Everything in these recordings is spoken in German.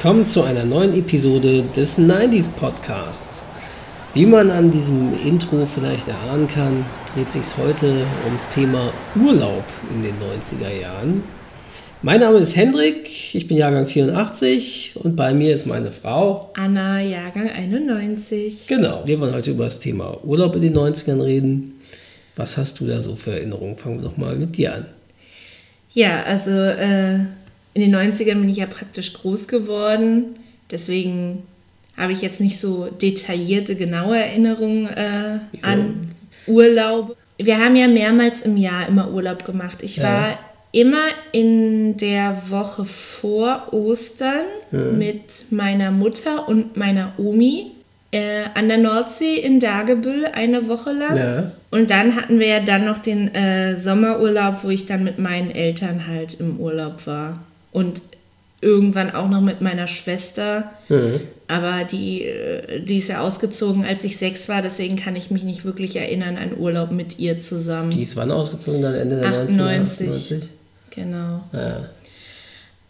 Willkommen zu einer neuen Episode des 90s Podcasts. Wie man an diesem Intro vielleicht erahnen kann, dreht sich heute ums Thema Urlaub in den 90er Jahren. Mein Name ist Hendrik, ich bin Jahrgang 84 und bei mir ist meine Frau Anna, Jahrgang 91. Genau, wir wollen heute über das Thema Urlaub in den 90ern reden. Was hast du da so für Erinnerungen? Fangen wir doch mal mit dir an. Ja, also äh, in den 90ern bin ich ja praktisch groß geworden. Deswegen habe ich jetzt nicht so detaillierte, genaue Erinnerungen äh, an Urlaub. Wir haben ja mehrmals im Jahr immer Urlaub gemacht. Ich Ja. war immer in der Woche vor Ostern mit meiner Mutter und meiner Omi äh, an der Nordsee in Dagebüll eine Woche lang. Ja. Und dann hatten wir ja dann noch den äh, Sommerurlaub, wo ich dann mit meinen Eltern halt im Urlaub war. Und irgendwann auch noch mit meiner Schwester. Mhm. Aber die, äh, die ist ja ausgezogen, als ich sechs war. Deswegen kann ich mich nicht wirklich erinnern an Urlaub mit ihr zusammen. Die ist wann ausgezogen? Dann Ende der 98. 90er? 98? Genau. Ja.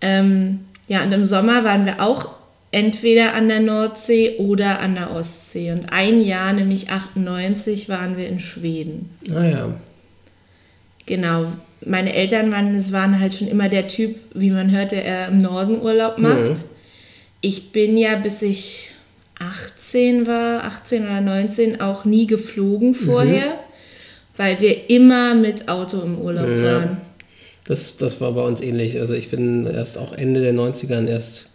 Ähm, ja, und im Sommer waren wir auch entweder an der Nordsee oder an der Ostsee. Und ein Jahr, nämlich 98, waren wir in Schweden. Naja. Genau. Meine Eltern waren, es waren halt schon immer der Typ, wie man hört, der eher im Norden Urlaub macht. Mhm. Ich bin ja, bis ich 18 war, 18 oder 19, auch nie geflogen vorher, weil wir immer mit Auto im Urlaub Ja. waren. Das, das war bei uns ähnlich. Also ich bin erst auch Ende der 90ern erst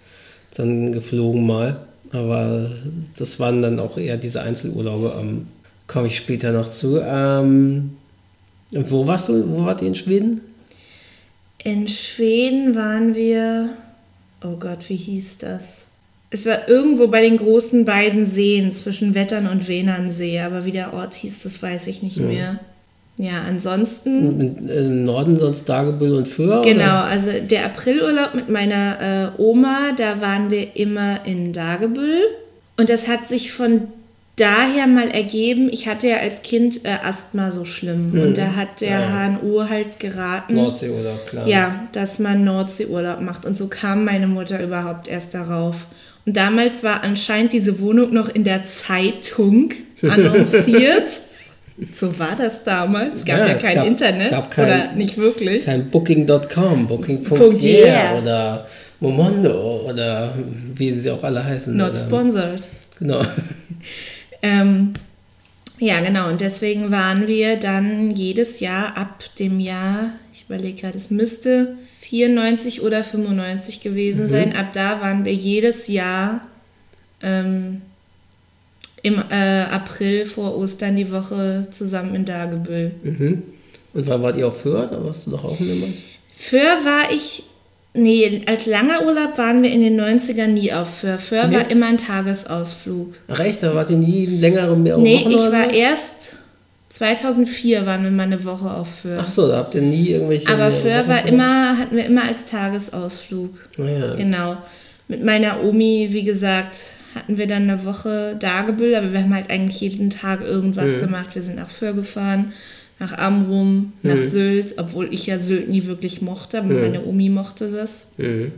dann geflogen mal. Aber das waren dann auch eher diese Einzelurlaube. Ähm, Komme ich später noch zu. Ähm, und wo warst du? Wo wart ihr in Schweden? In Schweden waren wir, oh Gott, wie hieß das? Es war irgendwo bei den großen beiden Seen zwischen Wettern und Wenernsee, aber wie der Ort hieß, das weiß ich nicht mehr. Ja, ansonsten In, Im Norden sonst Dagebüll und Föhr? Genau, Oder? also der Aprilurlaub mit meiner äh, Oma, da waren wir immer in Dagebüll. Und das hat sich von daher mal ergeben, ich hatte ja als Kind äh, Asthma so schlimm. Und da hat der Ja. HNO halt geraten, Nordseeurlaub, klar. ja, dass man Nordseeurlaub macht. Und so kam meine Mutter überhaupt erst darauf. Und damals war anscheinend diese Wohnung noch in der Zeitung annonciert. so war das damals. Es gab Ja, ja, kein gab- Internet gab kein- oder nicht wirklich. Kein Booking.com, Booking.yeah yeah. oder Momondo oder wie sie auch alle heißen. Not oder, sponsored. Genau. Ähm, ja, genau. Und deswegen waren wir dann jedes Jahr ab dem Jahr, ich überlege gerade, es müsste 94 oder 95 gewesen sein. Ab da waren wir jedes Jahr ähm, im äh, April vor Ostern die Woche zusammen in Dagebüll. Mhm. Und wann wart ihr auf Föhr? Da warst du doch auch mehrmals. Föhr war ich, nee, als langer Urlaub waren wir in den 90ern nie auf Föhr. Föhr Nee. war immer ein Tagesausflug. Ach echt, da wart ihr nie längere mehr Nee, Wochen ich war was? erst 2004 waren wir mal eine Woche auf Föhr. Ach so, da habt ihr nie irgendwelche. Aber Föhr war immer, hatten wir immer als Tagesausflug. Naja. Genau. Mit meiner Omi, wie gesagt, hatten wir dann eine Woche Dagebüll, aber wir haben halt eigentlich jeden Tag irgendwas gemacht. Wir sind nach Föhr gefahren, nach Amrum, nach Sylt, obwohl ich ja Sylt nie wirklich mochte, aber meine Omi mochte das. Mhm.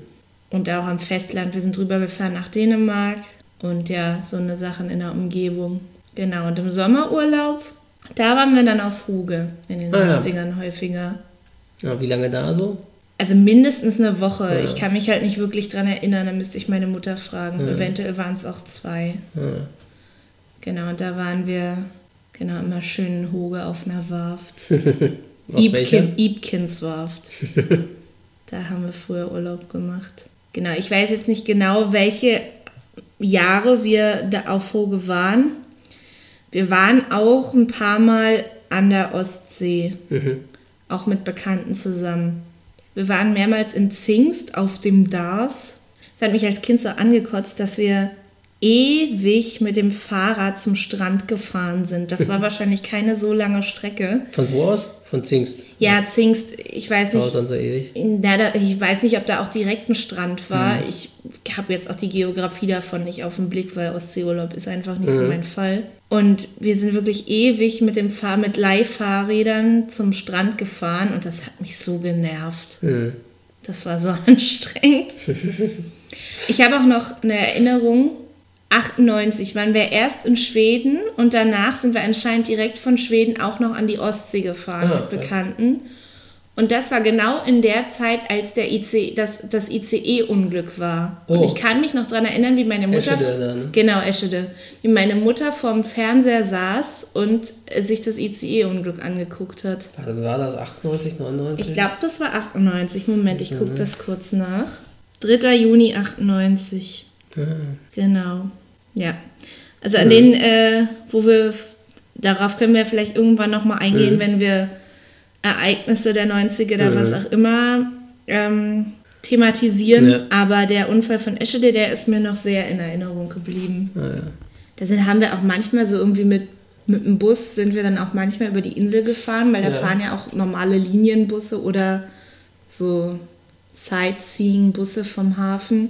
Und auch am Festland. Wir sind drüber gefahren nach Dänemark und ja, so eine Sachen in der Umgebung. Genau, und im Sommerurlaub, da waren wir dann auf Huge in den Ah, ja. 90ern häufiger. Ja, wie lange da so? Also mindestens eine Woche. Ich kann mich halt nicht wirklich dran erinnern, da müsste ich meine Mutter fragen. Eventuell waren es auch zwei. Ja. Genau, und da waren wir genau immer schön in Huge auf einer Warft. Auf? Ibkin, Ibkins Warft. da haben wir früher Urlaub gemacht. Genau, ich weiß jetzt nicht genau, welche Jahre wir da auf Hoge waren. Wir waren auch ein paar Mal an der Ostsee, auch mit Bekannten zusammen. Wir waren mehrmals in Zingst auf dem Dars. Es hat mich als Kind so angekotzt, dass wir ewig mit dem Fahrrad zum Strand gefahren sind. Das war wahrscheinlich keine so lange Strecke. Von wo aus? Von Zingst. Ja, Zingst, ich weiß Dauert nicht. dann so ewig. Na, da, ich weiß nicht, ob da auch direkt ein Strand war. Mhm. Ich habe jetzt auch die Geografie davon nicht auf den Blick, weil Ostseeurlaub ist einfach nicht so Mhm. mein Fall. Und wir sind wirklich ewig mit dem Fahr mit Leihfahrrädern zum Strand gefahren und das hat mich so genervt. Mhm. Das war so anstrengend. Ich habe auch noch eine Erinnerung, 98 waren wir erst in Schweden und danach sind wir anscheinend direkt von Schweden auch noch an die Ostsee gefahren Ah, mit. Bekannten. Und das war genau in der Zeit, als der IC, das, das ICE-Unglück war. Und Oh. ich kann mich noch daran erinnern, wie meine Mutter. Eschede da, ne? Genau, Eschede. Wie meine Mutter vorm Fernseher saß und sich das ICE-Unglück angeguckt hat. War, war das 98, 99? Ich glaube, das war 98. Moment, ich gucke das kurz nach. 3. Juni 98. Genau. Ja. Also an den, äh, wo wir, darauf können wir vielleicht irgendwann nochmal eingehen, Mhm. wenn wir Ereignisse der 90er oder was auch immer ähm, thematisieren. Ja. Aber der Unfall von Eschede, der ist mir noch sehr in Erinnerung geblieben. ah, ja. Da sind, haben wir auch manchmal so irgendwie mit, mit dem Bus sind wir dann auch manchmal über die Insel gefahren, weil da Ja. fahren ja auch normale Linienbusse oder so Sightseeing-Busse vom Hafen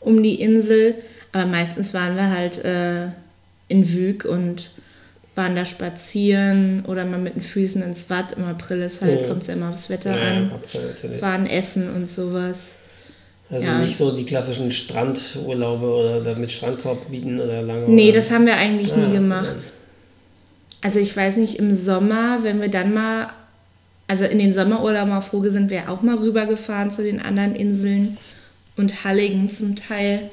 um die Insel. Aber meistens waren wir halt äh, in Wüg und waren da spazieren oder mal mit den Füßen ins Watt. Im April ist halt, Ja. kommt es ja immer aufs Wetter Ja, an. April. Waren essen und sowas. Also Ja. nicht so die klassischen Strandurlaube oder mit Strandkorb bieten oder lange. Nee, das haben wir eigentlich Ah, nie gemacht. okay. Also ich weiß nicht, im Sommer, wenn wir dann mal, also in den Sommerurlauben auf Hoge sind wir auch mal rübergefahren zu den anderen Inseln und Halligen zum Teil.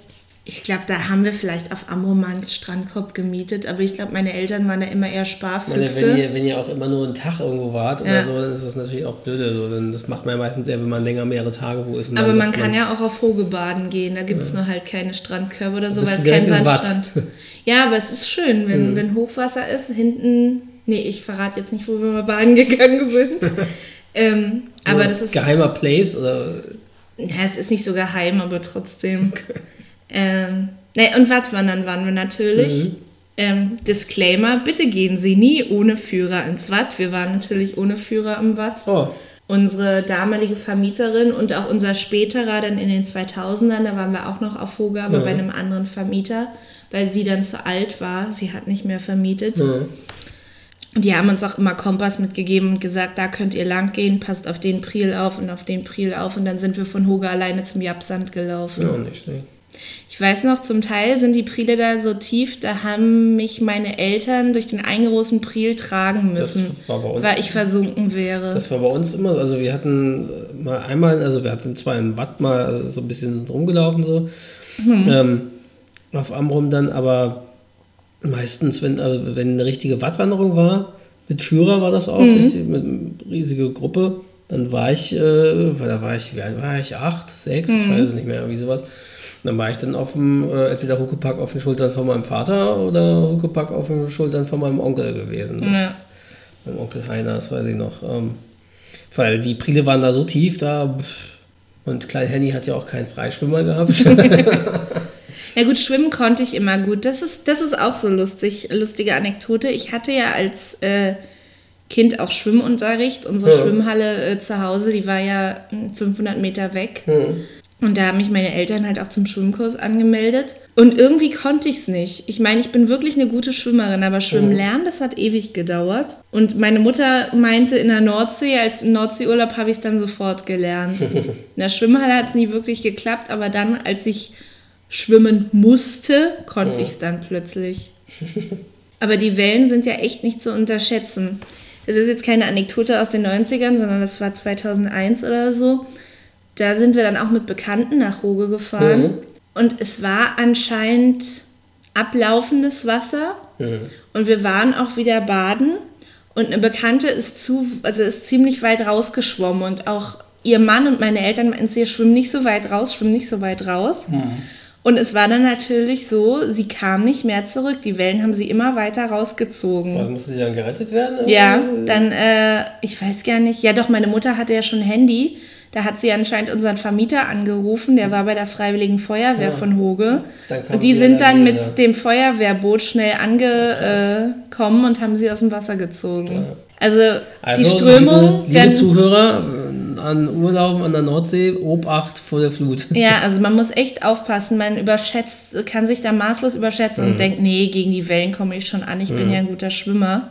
Ich glaube, da haben wir vielleicht auf einen Strandkorb gemietet, aber ich glaube, meine Eltern waren da immer eher Ich meine, Sparfüchse. wenn, ihr, wenn ihr auch immer nur einen Tag irgendwo wart Ja. oder so, dann ist das natürlich auch blöde. So. Denn das macht man ja meistens eher, wenn man länger mehrere Tage wo ist. und aber man kann ja auch auf Hoge baden gehen, da gibt es nur halt keine Strandkörbe oder so, weil es kein. Sandstrand. Ja, aber es ist schön, wenn, Mhm. wenn Hochwasser ist, hinten. Nee, ich verrate jetzt nicht, wo wir mal baden gegangen sind. ähm, aber das ist. Geheimer Place oder. Ja, es ist nicht so geheim, aber trotzdem. Ähm, nee, und Wattwandern waren wir natürlich. Mhm. Ähm, Disclaimer, bitte gehen Sie nie ohne Führer ins Watt. Wir waren natürlich ohne Führer im Watt. Oh, Unsere damalige Vermieterin und auch unser späterer, dann in den 2000ern, da waren wir auch noch auf Hoge, aber Ja. bei einem anderen Vermieter, weil sie dann zu alt war. Sie hat nicht mehr vermietet. ja. Und die haben uns auch immer Kompass mitgegeben und gesagt, da könnt ihr lang gehen, passt auf den Priel auf und auf den Priel auf. Und dann sind wir von Hoge alleine zum Japsand gelaufen. ja, nicht schlecht. Ich weiß noch, zum Teil sind die Priele da so tief, da haben mich meine Eltern durch den einen großen Priel tragen müssen, uns- weil ich versunken wäre. Das war bei uns immer, also wir hatten mal einmal, also wir hatten zwar im Watt mal so ein bisschen rumgelaufen so, Mhm. ähm, auf Amrum dann, aber meistens, wenn, also wenn eine richtige Wattwanderung war, mit Führer war das auch, Mhm. richtig, mit riesige Gruppe, dann war ich, äh, weil da war ich, wie alt war ich, acht, sechs, Mhm. ich weiß es nicht mehr, wie sowas. Dann war ich dann auf dem, äh, entweder Huckepack auf den Schultern von meinem Vater oder Huckepack auf den Schultern von meinem Onkel gewesen. Das, Ja. Mein Onkel Heiner, das weiß ich noch. Ähm, weil die Priele waren da so tief, da. pff, Und Klein Henny hat ja auch keinen Freischwimmer gehabt. Ja gut, schwimmen konnte ich immer gut. Das ist, das ist auch so lustig, lustige Anekdote. Ich hatte ja als äh, Kind auch Schwimmunterricht. Unsere Ja. Schwimmhalle äh, zu Hause, die war ja mm, 500 Meter weg. Hm. Und da haben mich meine Eltern halt auch zum Schwimmkurs angemeldet. Und irgendwie konnte ich es nicht. Ich meine, ich bin wirklich eine gute Schwimmerin, aber Schwimmen lernen, das hat ewig gedauert. Und meine Mutter meinte in der Nordsee, als im Nordseeurlaub habe ich es dann sofort gelernt. In der Schwimmhalle hat es nie wirklich geklappt, aber dann, als ich schwimmen musste, konnte ich es dann plötzlich. Aber die Wellen sind ja echt nicht zu unterschätzen. Das ist jetzt keine Anekdote aus den 90ern, sondern das war 2001 oder so. Da sind wir dann auch mit Bekannten nach Hoge gefahren. Mhm. Und es war anscheinend ablaufendes Wasser. Und wir waren auch wieder baden. Und eine Bekannte ist zu, also ist ziemlich weit rausgeschwommen. Und auch ihr Mann und meine Eltern meinten, sie schwimmen nicht so weit raus, schwimmen nicht so weit raus. Und es war dann natürlich so, sie kam nicht mehr zurück. Die Wellen haben sie immer weiter rausgezogen. Was, musste sie dann gerettet werden? Ja, dann, äh, ich weiß gar nicht. Ja, doch, meine Mutter hatte ja schon ein Handy. Da hat sie anscheinend unseren Vermieter angerufen. Der war bei der Freiwilligen Feuerwehr von Hoge. Und die die sind dann mit dem Feuerwehrboot schnell angekommen und haben sie aus dem Wasser gezogen. Also, Also, die Strömung. Liebe, liebe Zuhörer äh, an Urlauben an der Nordsee, Obacht vor der Flut. ja, also man muss echt aufpassen. Man überschätzt, kann sich da maßlos überschätzen Mhm. und denkt, nee, gegen die Wellen komme ich schon an. Ich bin ja ein guter Schwimmer.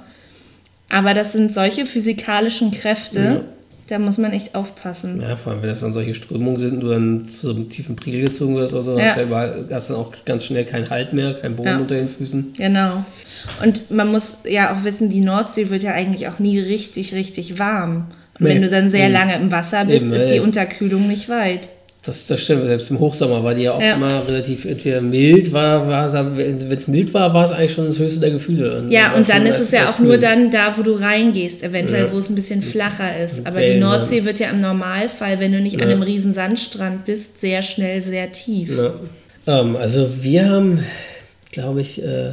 Aber das sind solche physikalischen Kräfte. Da muss man echt aufpassen. Ja, vor allem, wenn das dann solche Strömungen sind und du dann zu so einem tiefen Priel gezogen wirst, also Ja. hast, du ja überall, hast dann auch ganz schnell keinen Halt mehr, keinen Boden Ja. unter den Füßen. Genau. Und man muss ja auch wissen, die Nordsee wird ja eigentlich auch nie richtig, richtig warm. Und Nee. wenn du dann sehr Eben. lange im Wasser bist, Eben, ist die ja. Unterkühlung nicht weit. Das, das stimmt, selbst im Hochsommer war die ja oft Ja. immer relativ entweder mild, war, war wenn es mild war, war es eigentlich schon das höchste der Gefühle. Und Ja, und dann ist es ja auch nur kühl. dann da, wo du reingehst, eventuell, Ja. wo es ein bisschen flacher ist. Aber die Wellen, Nordsee wird ja im Normalfall, wenn du nicht an Ja. einem riesen Sandstrand bist, sehr schnell sehr tief. Ja. Ähm, also wir haben, glaube ich, äh,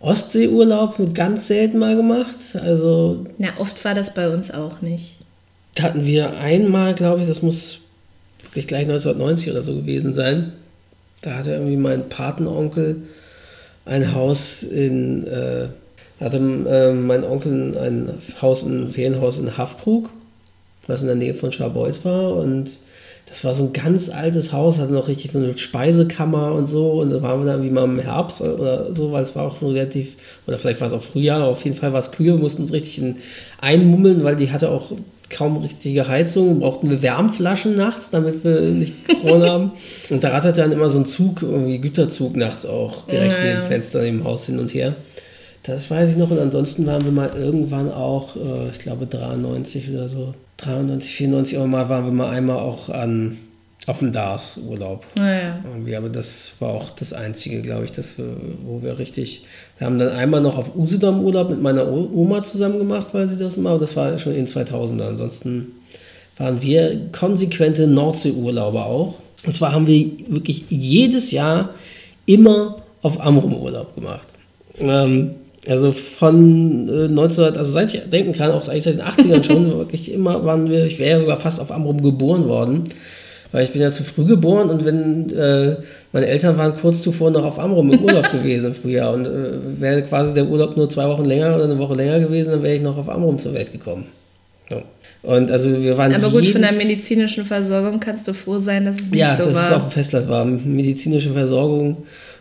Ostseeurlaub ganz selten mal gemacht. Also Na, oft war das bei uns auch nicht. da hatten wir einmal, glaube ich, das muss wirklich gleich 1990 oder so gewesen sein. Da hatte irgendwie mein Patenonkel ein Haus in, äh, hatte äh, mein Onkel ein Haus, ein Ferienhaus in Haftkrug, was in der Nähe von Scharbeutz war und das war so ein ganz altes Haus, hatte noch richtig so eine Speisekammer und so und da waren wir dann wie mal im Herbst oder so, weil es war auch schon relativ, oder vielleicht war es auch Frühjahr, aber auf jeden Fall war es kühl, wir mussten uns richtig in, einmummeln, weil die hatte auch kaum richtige Heizung, brauchten wir Wärmflaschen nachts, damit wir nicht gefroren haben. Und da ratterte dann immer so ein Zug, irgendwie Güterzug nachts auch direkt Ja, neben dem Fenster im Haus hin und her. Das weiß ich noch. Und ansonsten waren wir mal irgendwann auch, äh, ich glaube 93 oder so, 93, 94, aber mal waren wir mal einmal auch an, auf dem Dars Urlaub. Naja. Irgendwie, aber das war auch das Einzige, glaube ich, dass wir, wo wir richtig. Wir haben dann einmal noch auf Usedom Urlaub mit meiner Oma zusammen gemacht, weil sie das immer, das war schon in den 2000er. Ansonsten waren wir konsequente Nordseeurlauber auch. Und zwar haben wir wirklich jedes Jahr immer auf Amrum Urlaub gemacht. Ähm, also von äh, 1900, also seit ich denken kann, auch eigentlich seit den 80ern schon, wirklich immer waren wir, ich wäre ja sogar fast auf Amrum geboren worden. Weil ich bin ja zu früh geboren und wenn äh, meine Eltern waren kurz zuvor noch auf Amrum im Urlaub gewesen im Frühjahr und äh, wäre quasi der Urlaub nur zwei Wochen länger oder eine Woche länger gewesen, dann wäre ich noch auf Amrum zur Welt gekommen. Ja. Und also wir waren Aber gut, von der medizinischen Versorgung kannst du froh sein, dass es nicht ja, so dass es war. auf dem Festland war. Medizinische Versorgung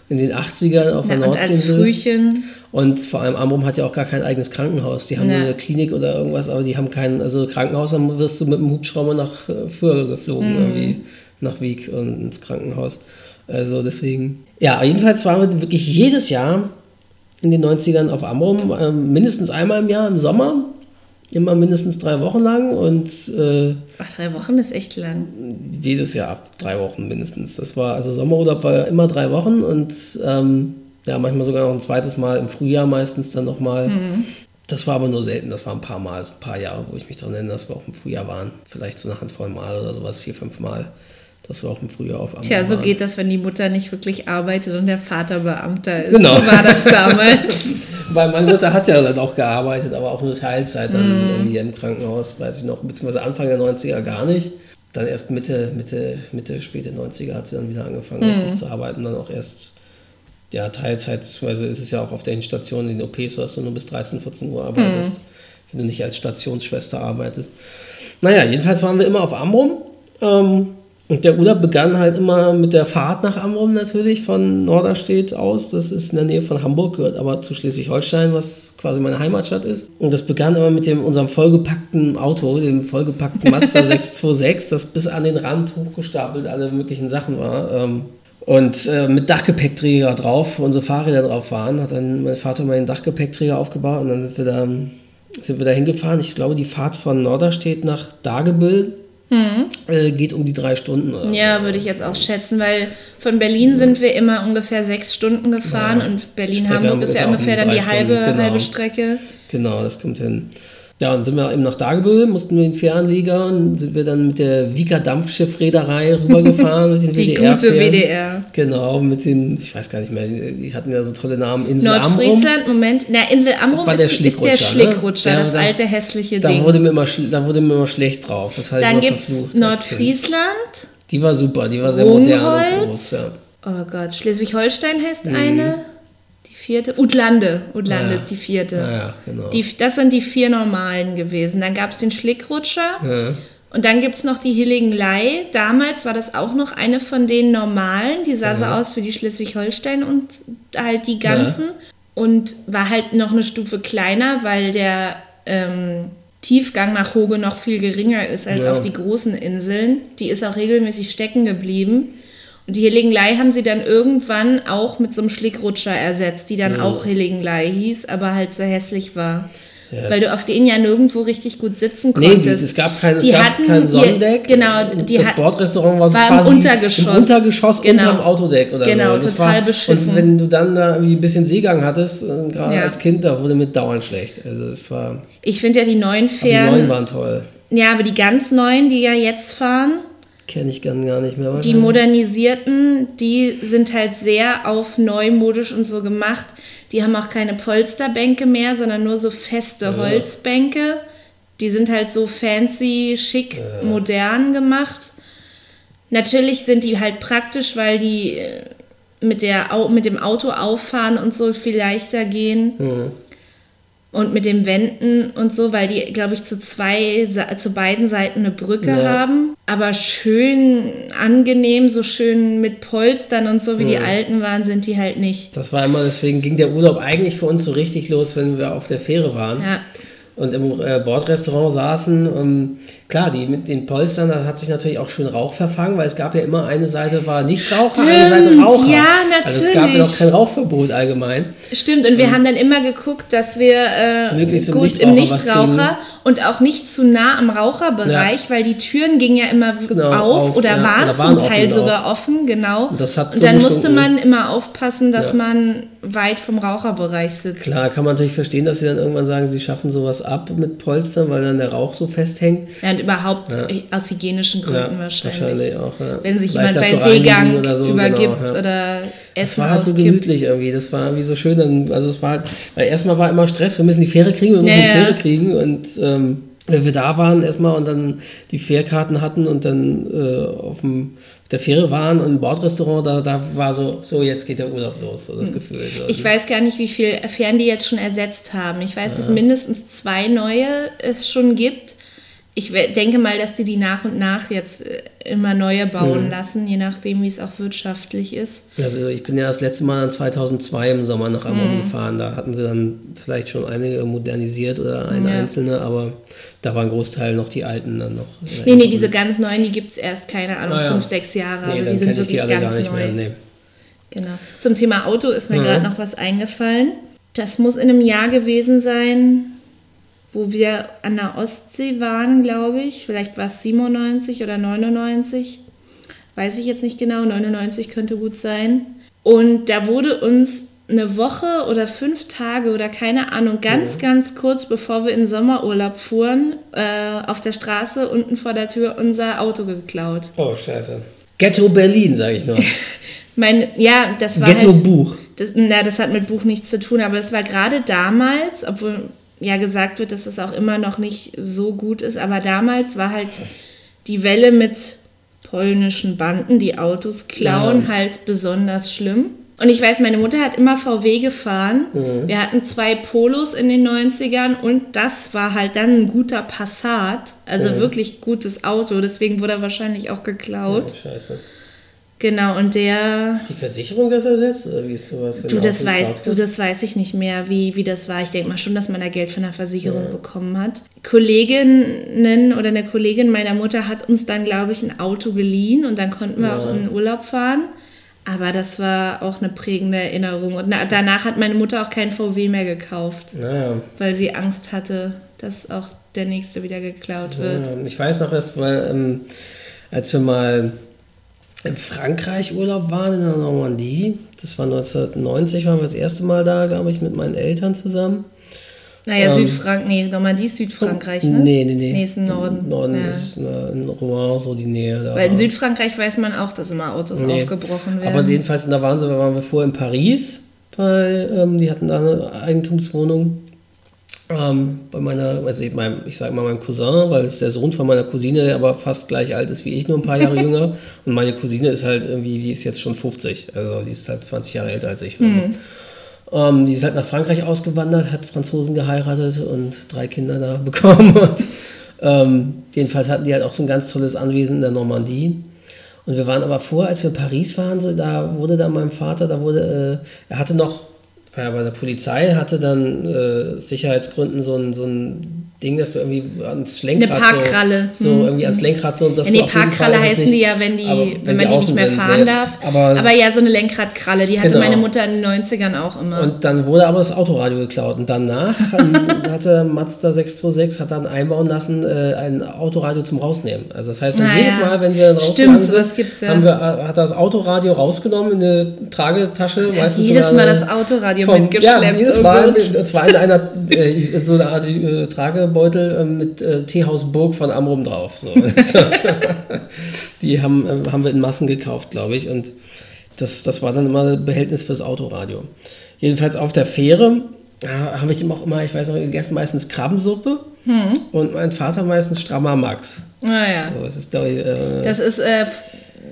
in den 80ern auf der Na, und als. Frühchen, Und vor allem Amrum hat ja auch gar kein eigenes Krankenhaus. Die haben Ja. nur eine Klinik oder irgendwas, aber die haben kein, also Krankenhaus, dann wirst du mit dem Hubschrauber nach äh, Föhr geflogen, Mhm. irgendwie nach Wieg und ins Krankenhaus. Also deswegen. Ja, jedenfalls waren wir wirklich jedes Jahr in den 90ern auf Amrum, ähm, mindestens einmal im Jahr im Sommer, immer mindestens drei Wochen lang und äh, ach, drei Wochen ist echt lang. jedes Jahr drei Wochen mindestens. Das war, also Sommerurlaub war ja immer drei Wochen und ähm, ja, manchmal sogar noch ein zweites Mal im Frühjahr meistens dann nochmal. Das war aber nur selten, das war ein paar Mal, so ein paar Jahre, wo ich mich dran erinnere, dass wir auch im Frühjahr waren. Vielleicht so eine Handvoll Mal oder sowas, vier, fünf Mal, dass wir auch im Frühjahr auf Amrum Tja, so waren. geht das, wenn die Mutter nicht wirklich arbeitet und der Vater Beamter ist. Genau. So war das damals. Weil meine Mutter hat ja dann auch gearbeitet, aber auch nur Teilzeit dann Mhm. irgendwie im Krankenhaus, weiß ich noch, beziehungsweise Anfang der 90er gar nicht. Dann erst Mitte, Mitte, Mitte, späte 90er hat sie dann wieder angefangen, Mhm. richtig zu arbeiten. Dann auch erst, ja, Teilzeit, beziehungsweise ist es ja auch auf den Stationen in den OPs, so dass du nur bis 13, 14 Uhr arbeitest, Mhm. wenn du nicht als Stationsschwester arbeitest. Naja, jedenfalls waren wir immer auf Amrum. Ähm, und der Urlaub begann halt immer mit der Fahrt nach Amrum natürlich von Norderstedt aus. Das ist in der Nähe von Hamburg, gehört aber zu Schleswig-Holstein, was quasi meine Heimatstadt ist. Und das begann immer mit dem, unserem vollgepackten Auto, dem vollgepackten Mazda 626, das bis an den Rand hochgestapelt alle möglichen Sachen war. Ähm, und äh, mit Dachgepäckträger drauf, wo unsere Fahrräder drauf waren, hat dann mein Vater mal den Dachgepäckträger aufgebaut und dann sind wir da, sind wir da hingefahren. Ich glaube, die Fahrt von Norderstedt nach Dagebüll äh, geht um die drei Stunden. Ja, so. würde ich jetzt auch schätzen, weil von Berlin sind wir immer ungefähr sechs Stunden gefahren Ja. und Berlin-Hamburg Hamburg ist ja ja ungefähr dann die halbe, Stunden, genau. halbe Strecke. Genau, das kommt hin. Ja, und sind wir eben nach Dagebüll, mussten wir den Fähranleger und sind wir dann mit der Wieker Dampfschiffreederei rübergefahren mit den Die WDR. gute. WDR. Genau, mit den, ich weiß gar nicht mehr, die hatten ja so tolle Namen. Insel Amrum. Nordfriesland, Moment, na, Insel Amrum War der ist, ist der Schlickrutscher, ne? Der- das da- alte hässliche Da Ding. wurde, mir immer, da wurde mir immer schlecht drauf. Das Dann gibt es. Nordfriesland. Die war super, die war sehr modern und groß. Ja. Oh Gott, Schleswig-Holstein heißt eine. Vierte. Utlande. Utlande. Ja. ist die vierte. Ja, genau. Die, das sind die vier normalen gewesen. Dann gab es den Schlickrutscher. Ja. Und dann gibt es noch die Hillinglei. Damals war das auch noch eine von den normalen. Die sah so aus wie die Schleswig-Holstein und halt die ganzen. Und war halt noch eine Stufe kleiner, weil der, ähm, Tiefgang nach Hoge noch viel geringer ist als auf die großen Inseln. Die ist auch regelmäßig stecken geblieben. Und die Hillinglei haben sie dann irgendwann auch mit so einem Schlickrutscher ersetzt, die dann auch Hillinglei hieß, aber halt so hässlich war. Weil du auf denen ja nirgendwo richtig gut sitzen Nee, konntest. die, es gab kein, es Die gab hatten kein Sonnendeck. genau, die das hat- Bordrestaurant war, so war im quasi Untergeschoss. Im Untergeschoss Genau. unterm Autodeck oder Genau, so. Das total war, beschissen. Und wenn du dann da irgendwie ein bisschen Seegang hattest, äh, gerade Ja. als Kind, da wurde mit dauernd schlecht. Also es war, Ich finde ja die neuen aber die Fähren, neuen waren toll. ja, aber die ganz neuen, die ja jetzt fahren, Kenne ich gar, gar nicht mehr. Die modernisierten, die sind halt sehr auf neumodisch und so gemacht. Die haben auch keine Polsterbänke mehr, sondern nur so feste Holzbänke. Die sind halt so fancy, schick, modern gemacht. Natürlich sind die halt praktisch, weil die äh, mit, der, mit dem Auto auffahren und so viel leichter gehen. Mhm. Und mit den Wänden und so, weil die, glaube ich, zu zwei, zu beiden Seiten eine Brücke Ja. haben. Aber schön angenehm, so schön mit Polstern und so, wie die alten waren, sind die halt nicht. Das war immer, deswegen ging der Urlaub eigentlich für uns so richtig los, wenn wir auf der Fähre waren. Ja. Und im äh, Bordrestaurant saßen. Ähm, klar, die mit den Polstern, da hat sich natürlich auch schön Rauch verfangen, weil es gab ja immer eine Seite war Nichtraucher, eine Seite Stimmt, Raucher. ja, Also es gab ja natürlich. noch kein Rauchverbot allgemein. Stimmt, und wir haben dann immer geguckt, dass wir äh, Möglichst im gut Nichtraucher im Nichtraucher und auch nicht zu nah am Raucherbereich, weil die Türen gingen ja immer Genau, auf, auf, oder ja, waren oder waren zum Teil offen sogar offen, genau. Und das hat und so dann musste man immer aufpassen, dass Ja. man weit vom Raucherbereich sitzt. Klar, kann man natürlich verstehen, dass sie dann irgendwann sagen, sie schaffen sowas ab mit Polstern, weil dann der Rauch so festhängt. Ja, und überhaupt äh, aus hygienischen Gründen wahrscheinlich. auch. Ja. Wenn sich Leichter jemand bei Seegang oder so, übergibt genau, ja. oder Es Essen war halt so auskippt. gemütlich irgendwie. Das war irgendwie so schön. Dann, also es war halt, weil erstmal war immer Stress, wir müssen die Fähre kriegen, wir müssen Ja, die ja. Fähre kriegen. Und ähm, wenn wir da waren erstmal und dann die Fährkarten hatten und dann äh, auf dem der Fähre waren und im Bordrestaurant, da, da war so, so jetzt geht der Urlaub los, so das Gefühl. So. Hm. Ich weiß gar nicht, wie viel Fähren die jetzt schon ersetzt haben. Ich weiß, dass mindestens zwei neue es schon gibt. Ich denke mal, dass die die nach und nach jetzt äh, immer neue bauen Hm. lassen, je nachdem, wie es auch wirtschaftlich ist. Also ich bin ja das letzte Mal dann 2002 im Sommer nach Amrum Hm. gefahren. Da hatten sie dann vielleicht schon einige modernisiert oder eine Ja. einzelne, aber da war ein Großteil noch die alten dann noch. Nee, nee, diese ganz neuen, die gibt es erst, keine Ahnung, Ah, ja. fünf, sechs Jahre. Nee, Also die sind die wirklich alle ganz gar nicht neu. mehr. Nee. Genau. Zum Thema Auto ist mir Ja. gerade noch was eingefallen. Das muss in einem Jahr gewesen sein, wo wir an der Ostsee waren, glaube ich. Vielleicht war es 97 oder 99. Weiß ich jetzt nicht genau. 99 könnte gut sein. Und da wurde uns eine Woche oder fünf Tage oder keine Ahnung, ganz, ganz kurz bevor wir in Sommerurlaub fuhren, äh, auf der Straße unten vor der Tür unser Auto geklaut. Oh, scheiße. Ghetto Berlin, sage ich nur. Mein, ja, das war halt, Ghetto-Buch. das, na, das hat mit Buch nichts zu tun, aber es war gerade damals, obwohl ja gesagt wird, dass es auch immer noch nicht so gut ist, aber damals war halt die Welle mit polnischen Banden, die Autos klauen, Ja. halt besonders schlimm. Und ich weiß, meine Mutter hat immer VW gefahren. Mhm. Wir hatten zwei Polos in den 90ern und das war halt dann ein guter Passat. Also Mhm. wirklich gutes Auto. Deswegen wurde er wahrscheinlich auch geklaut. Oh, scheiße. Genau, und der Die Versicherung das ersetzt? Oder wie ist sowas? wenn Du das, geklaut du, das weiß ich nicht mehr, wie, wie das war. Ich denke mal schon, dass man da Geld von der Versicherung bekommen hat. Kolleginnen oder eine Kollegin meiner Mutter hat uns dann, glaube ich, ein Auto geliehen und dann konnten wir Ja. auch in den Urlaub fahren. Aber das war auch eine prägende Erinnerung. Und na, danach hat meine Mutter auch kein VW mehr gekauft, Naja. weil sie Angst hatte, dass auch der nächste wieder geklaut wird. Ja, ich weiß noch, dass weil, ähm, als wir mal in Frankreich Urlaub waren, in der Normandie, das war 1990, waren wir das erste Mal da, glaube ich, mit meinen Eltern zusammen. Naja, Ähm, Südfrank nee, Normandie ist Südfrankreich, ne? Nee, nee, nee. Nee, ist im Norden. Norden ja. ist äh, in Rouen, so die Nähe. Da Weil in Südfrankreich weiß man auch, dass immer Autos Nee. aufgebrochen werden. Aber jedenfalls, da waren, sie, waren wir vorher in Paris, bei, ähm, die hatten da eine Eigentumswohnung. Ähm, bei meiner, also ich, meinem, ich sage mal meinem Cousin, weil es der Sohn von meiner Cousine, der aber fast gleich alt ist wie ich, nur ein paar Jahre jünger. Und meine Cousine ist halt irgendwie, die ist jetzt schon 50, also die ist halt 20 Jahre älter als ich. Oder so. Ähm, die ist halt nach Frankreich ausgewandert, hat Franzosen geheiratet und drei Kinder da bekommen. Und, ähm, jedenfalls hatten die halt auch so ein ganz tolles Anwesen in der Normandie. Und wir waren aber vor, als wir in Paris waren, so, da wurde dann meinem Vater, da wurde, äh, er hatte noch, Ja, bei der Polizei hatte dann äh, Sicherheitsgründen so ein, so ein Ding, dass du irgendwie ans Lenkrad Eine Parkkralle. so, so Mhm. irgendwie ans Lenkrad so, dass Ja, nee, Parkkralle heißen nicht- die ja, wenn, die, aber wenn, man die nicht mehr sind, fahren ne? darf. Aber, Aber, ja, so eine Lenkradkralle, die hatte Genau. meine Mutter in den 90ern auch immer. und dann wurde aber das Autoradio geklaut und danach hatte Mazda 626 hat dann einbauen lassen äh, ein Autoradio zum rausnehmen. Also das heißt, Na jedes ja. Mal, wenn wir dann Stimmt, rausgegangen sowas gibt's ja. haben wir, äh, hat er das Autoradio rausgenommen in eine Tragetasche. hat meistens jedes Mal das Autoradio vom- mitgeschleppt. Ja, jedes Mal. Und zwar in einer äh, so eine Art äh, Tragebeutel äh, mit äh, Teehaus Burg von Amrum drauf. So. die haben, äh, haben wir in Massen gekauft, glaube ich. Und das, das war dann immer ein Behältnis fürs Autoradio. Jedenfalls auf der Fähre ja, habe ich immer auch immer, ich weiß noch, gegessen meistens Krabbensuppe Hm. und mein Vater meistens Strammer Max. Naja, So, das ist, glaube ich, äh, das ist äh,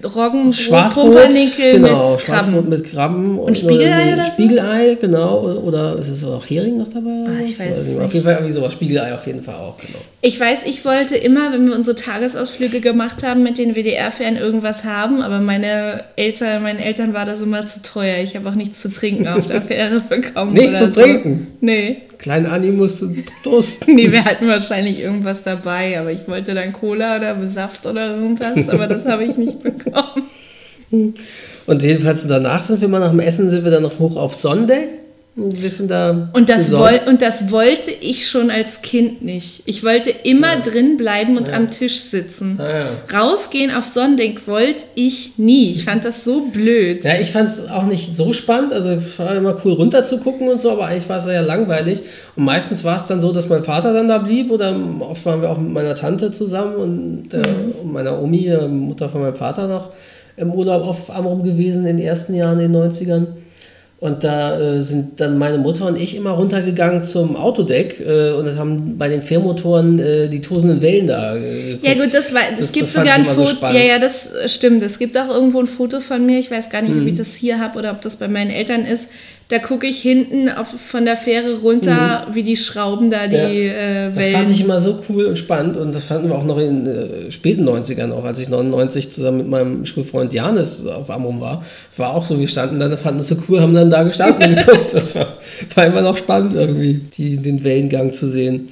Roggen, Schwarzbrot, Pumpernickel genau, mit Schwarzbrot Krabben. mit Krabben und, Spiegelei nee, oder so? Spiegelei, genau. Oder ist es auch Hering noch dabei? Ah, ich weiß es Auf nicht. jeden Fall irgendwie sowas. Spiegelei auf jeden Fall auch, genau. Ich weiß, ich wollte immer, wenn wir unsere Tagesausflüge gemacht haben, mit den WDR-Ferien irgendwas haben, aber meine Eltern, meinen Eltern war das immer zu teuer. Ich habe auch nichts zu trinken auf der Fähre bekommen. Nichts zu trinken? Nee. Kleinen Anni musste dusten. Nee, wir hatten wahrscheinlich irgendwas dabei, aber ich wollte dann Cola oder Saft oder irgendwas, aber das habe ich nicht bekommen. Und jedenfalls danach sind wir mal nach dem Essen, sind wir dann noch hoch auf Sonnendeck. Und wir sind da Und das, woll, und das wollte ich schon als Kind nicht. Ich wollte immer drin bleiben und am Tisch sitzen. Ja. Rausgehen auf Sonnendeck wollte ich nie. Ich fand das so blöd. Ja, ich fand es auch nicht so spannend. Also es war immer cool runter zu gucken und so, aber eigentlich war es ja langweilig. Und meistens war es dann so, dass mein Vater dann da blieb oder oft waren wir auch mit meiner Tante zusammen und, äh, und meiner Omi, der Mutter von meinem Vater, noch im Urlaub auf Amrum gewesen in den ersten Jahren, in den 90ern. Und da äh, sind dann meine Mutter und ich immer runtergegangen zum Autodeck äh, und haben bei den Fährmotoren äh, die tosenden Wellen da äh, Ja geguckt. gut, das war, das, Das- gibt das sogar ein so Foto. spannend. ja, ja, das äh, stimmt. Es gibt auch irgendwo ein Foto von mir. Ich weiß gar nicht, Mhm. ob ich das hier habe oder ob das bei meinen Eltern ist. Da gucke ich hinten auf, von der Fähre runter, wie die Schrauben da die Mhm. Ja. äh, Das Wellen. fand ich immer so cool und spannend und das fanden wir auch noch in äh, späten 90ern, auch als ich 99 zusammen mit meinem Schulfreund Janis auf Amrum war. War auch so, wir standen dann, fanden das so cool, haben dann da gestanden und geguckt. Das war, war immer noch spannend irgendwie, die, den Wellengang zu sehen.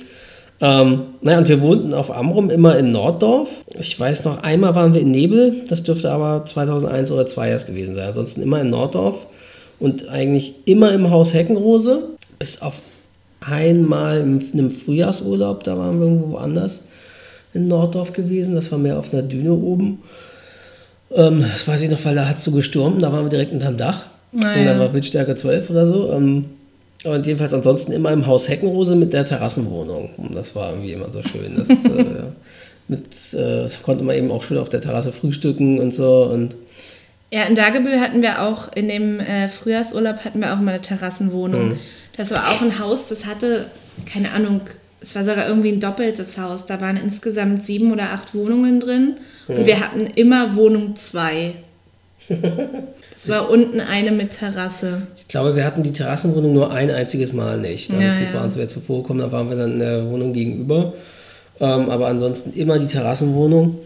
Ähm, naja, und wir wohnten auf Amrum immer in Norddorf. Ich weiß noch, einmal waren wir in Nebel, das dürfte aber 2001 oder 2002 erst gewesen sein. Ansonsten immer in Norddorf und eigentlich immer im Haus Heckenrose, bis auf einmal in einem Frühjahrsurlaub, da waren wir irgendwo woanders in Norddorf gewesen. Das war mehr auf einer Düne oben. Ähm, das weiß ich noch, weil da hat es so gestürmt, da waren wir direkt unterm Dach. Ah, und dann ja. war Windstärke 12 oder so. Ähm, und jedenfalls ansonsten immer im Haus Heckenrose mit der Terrassenwohnung. Und das war irgendwie immer so schön. Das, äh, mit, äh, konnte man eben auch schön auf der Terrasse frühstücken und so. Und Ja, in Dagebüll hatten wir auch, in dem äh, Frühjahrsurlaub hatten wir auch mal eine Terrassenwohnung. Mhm. Das war auch ein Haus, das hatte, keine Ahnung, es war sogar irgendwie ein doppeltes Haus. Da waren insgesamt sieben oder acht Wohnungen drin und wir hatten immer Wohnung zwei. Das war unten eine mit Terrasse. Ich glaube, wir hatten die Terrassenwohnung nur ein einziges Mal nicht. Da Ja, ist uns wahnsinnig zuvor gekommen, da waren wir dann in der Wohnung gegenüber. Ähm, aber ansonsten immer die Terrassenwohnung.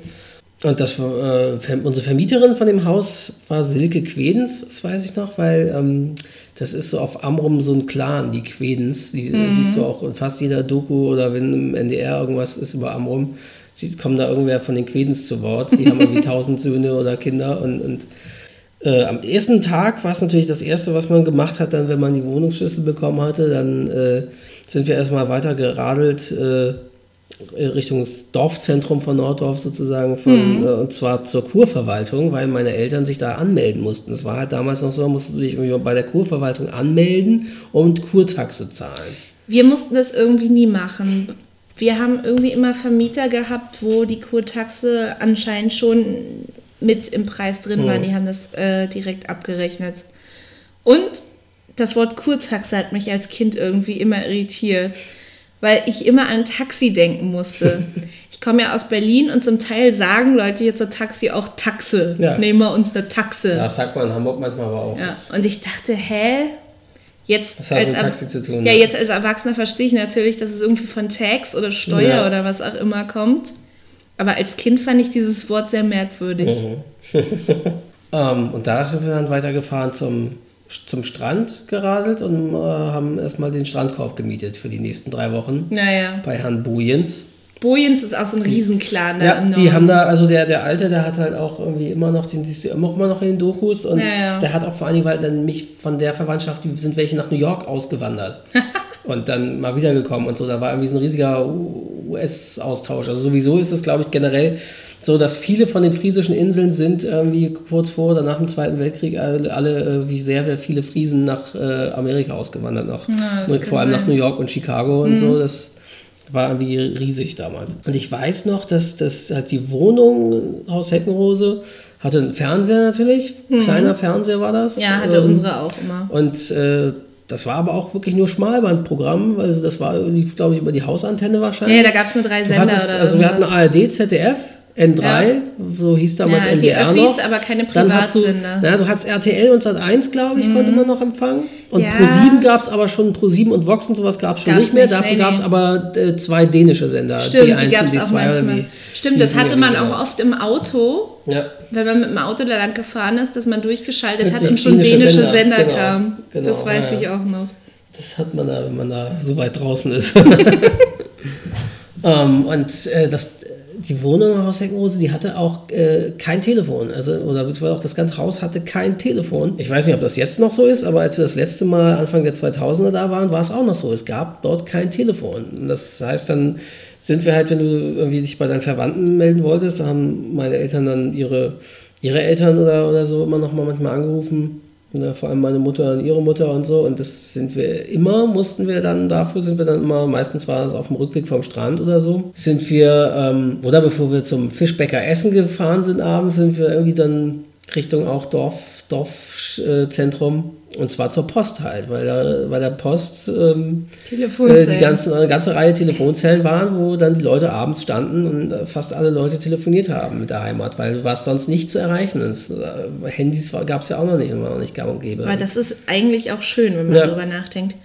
Und das äh, unsere Vermieterin von dem Haus war Silke Quedens, das weiß ich noch, weil ähm, das ist so auf Amrum so ein Clan, die Quedens. Die Mhm. siehst du auch in fast jeder Doku oder wenn im NDR irgendwas ist über Amrum, sie, kommt da irgendwer von den Quedens zu Wort. Die haben irgendwie tausend Söhne oder Kinder und, und äh, am ersten Tag war es natürlich das Erste, was man gemacht hat, dann, wenn man die Wohnungsschlüssel bekommen hatte, dann äh, sind wir erstmal weiter geradelt äh, Richtung das Dorfzentrum von Norddorf sozusagen, von, äh, und zwar zur Kurverwaltung, weil meine Eltern sich da anmelden mussten. Es war halt damals noch so, musstest du dich irgendwie bei der Kurverwaltung anmelden und Kurtaxe zahlen. Wir mussten das irgendwie nie machen. Wir haben irgendwie immer Vermieter gehabt, wo die Kurtaxe anscheinend schon mit im Preis drin war. Die haben das äh, direkt abgerechnet. Und das Wort Kurtaxe hat mich als Kind irgendwie immer irritiert, weil ich immer an Taxi denken musste. Ich komme ja aus Berlin und zum Teil sagen Leute jetzt so Taxi auch Taxe. Ja. Nehmen wir uns eine Taxe. Ja, das sagt man in Hamburg manchmal aber auch. Ja, und ich dachte, hä? Jetzt Das hat als mit Taxi zu tun, Ja, jetzt als Erwachsener verstehe ich natürlich, dass es irgendwie von Tax oder Steuer Ja. oder was auch immer kommt. Aber als Kind fand ich dieses Wort sehr merkwürdig. Mhm. Ähm, und da sind wir dann weitergefahren zum zum Strand geradelt und äh, haben erstmal den Strandkorb gemietet für die nächsten drei Wochen Naja. bei Herrn Bujens. Bojens ist auch so ein Riesenclan Ja, die haben da, also der, der Alte, der hat halt auch irgendwie immer noch, den siehst du immer noch in den Dokus und Ja, ja. der hat auch vor allen Dingen, weil dann mich von der Verwandtschaft, die sind welche nach New York ausgewandert und dann mal wiedergekommen und so, da war irgendwie so ein riesiger US-Austausch. Also sowieso ist es, glaube ich, generell so, dass viele von den friesischen Inseln sind irgendwie kurz vor oder nach dem Zweiten Weltkrieg alle, alle äh, wie sehr sehr viele Friesen nach äh, Amerika ausgewandert, nach, Ja, vor allem nach sein. Mhm. New York und Chicago und so, das war irgendwie riesig damals. Und ich weiß noch, dass, dass halt die Wohnung Haus Heckenrose hatte einen Fernseher natürlich, kleiner Fernseher war das. Mhm. ja, hatte Ähm, unsere auch immer. Und äh, das war aber auch wirklich nur Schmalbandprogramm, also das war, glaube ich, über die Hausantenne wahrscheinlich. Ja, da gab es nur drei Sender hattest, oder Also wir hatten irgendwas. ARD, ZDF, N3, Ja. so hieß damals Ja, die NDR Öffis, noch. aber keine du, Privatsender. Mhm. na, du hattest RTL und Sat1, glaube ich, konnte man noch empfangen. Und Ja. Pro7 gab es aber schon, Pro7 und Vox und sowas gab es schon Gab's nicht mehr. nicht, Dafür nee, gab es nee. aber äh, zwei dänische Sender. Stimmt, D1 die gab es auch D2 oder manchmal. wie- Stimmt, das hatte man genau. auch oft im Auto, Ja. wenn man mit dem Auto da lang gefahren ist, dass man durchgeschaltet hat und schon dänische Sender, Sender, genau, kamen. genau, das weiß ja, ich ja. auch noch. Das hat man da, wenn man da so weit draußen ist. ähm, und äh, das, die Wohnung im Haus Heckenrose, die hatte auch äh, kein Telefon. Also, oder beziehungsweise auch das ganze Haus hatte kein Telefon. Ich weiß nicht, ob das jetzt noch so ist, aber als wir das letzte Mal Anfang der 2000er da waren, war es auch noch so. Es gab dort kein Telefon. Das heißt, dann sind wir halt, wenn du irgendwie dich bei deinen Verwandten melden wolltest, da haben meine Eltern dann ihre, ihre Eltern oder, oder so immer noch mal manchmal angerufen. Ne, vor allem meine Mutter und ihre Mutter und so. Und das sind wir immer, mussten wir dann, dafür sind wir dann immer, meistens war es auf dem Rückweg vom Strand oder so, sind wir, ähm, oder bevor wir zum Fischbäcker Essen gefahren sind abends, sind wir irgendwie dann Richtung auch Dorf, Dorfzentrum. und zwar zur Post halt, weil da bei der Post ähm, äh, die ganzen, eine ganze Reihe Telefonzellen waren, wo dann die Leute abends standen und äh, fast alle Leute telefoniert haben mit der Heimat, weil du warst sonst nicht zu erreichen. Das, äh, Handys gab es ja auch noch nicht und war noch nicht gang und gäbe. Aber das ist eigentlich auch schön, wenn man Ja. darüber nachdenkt.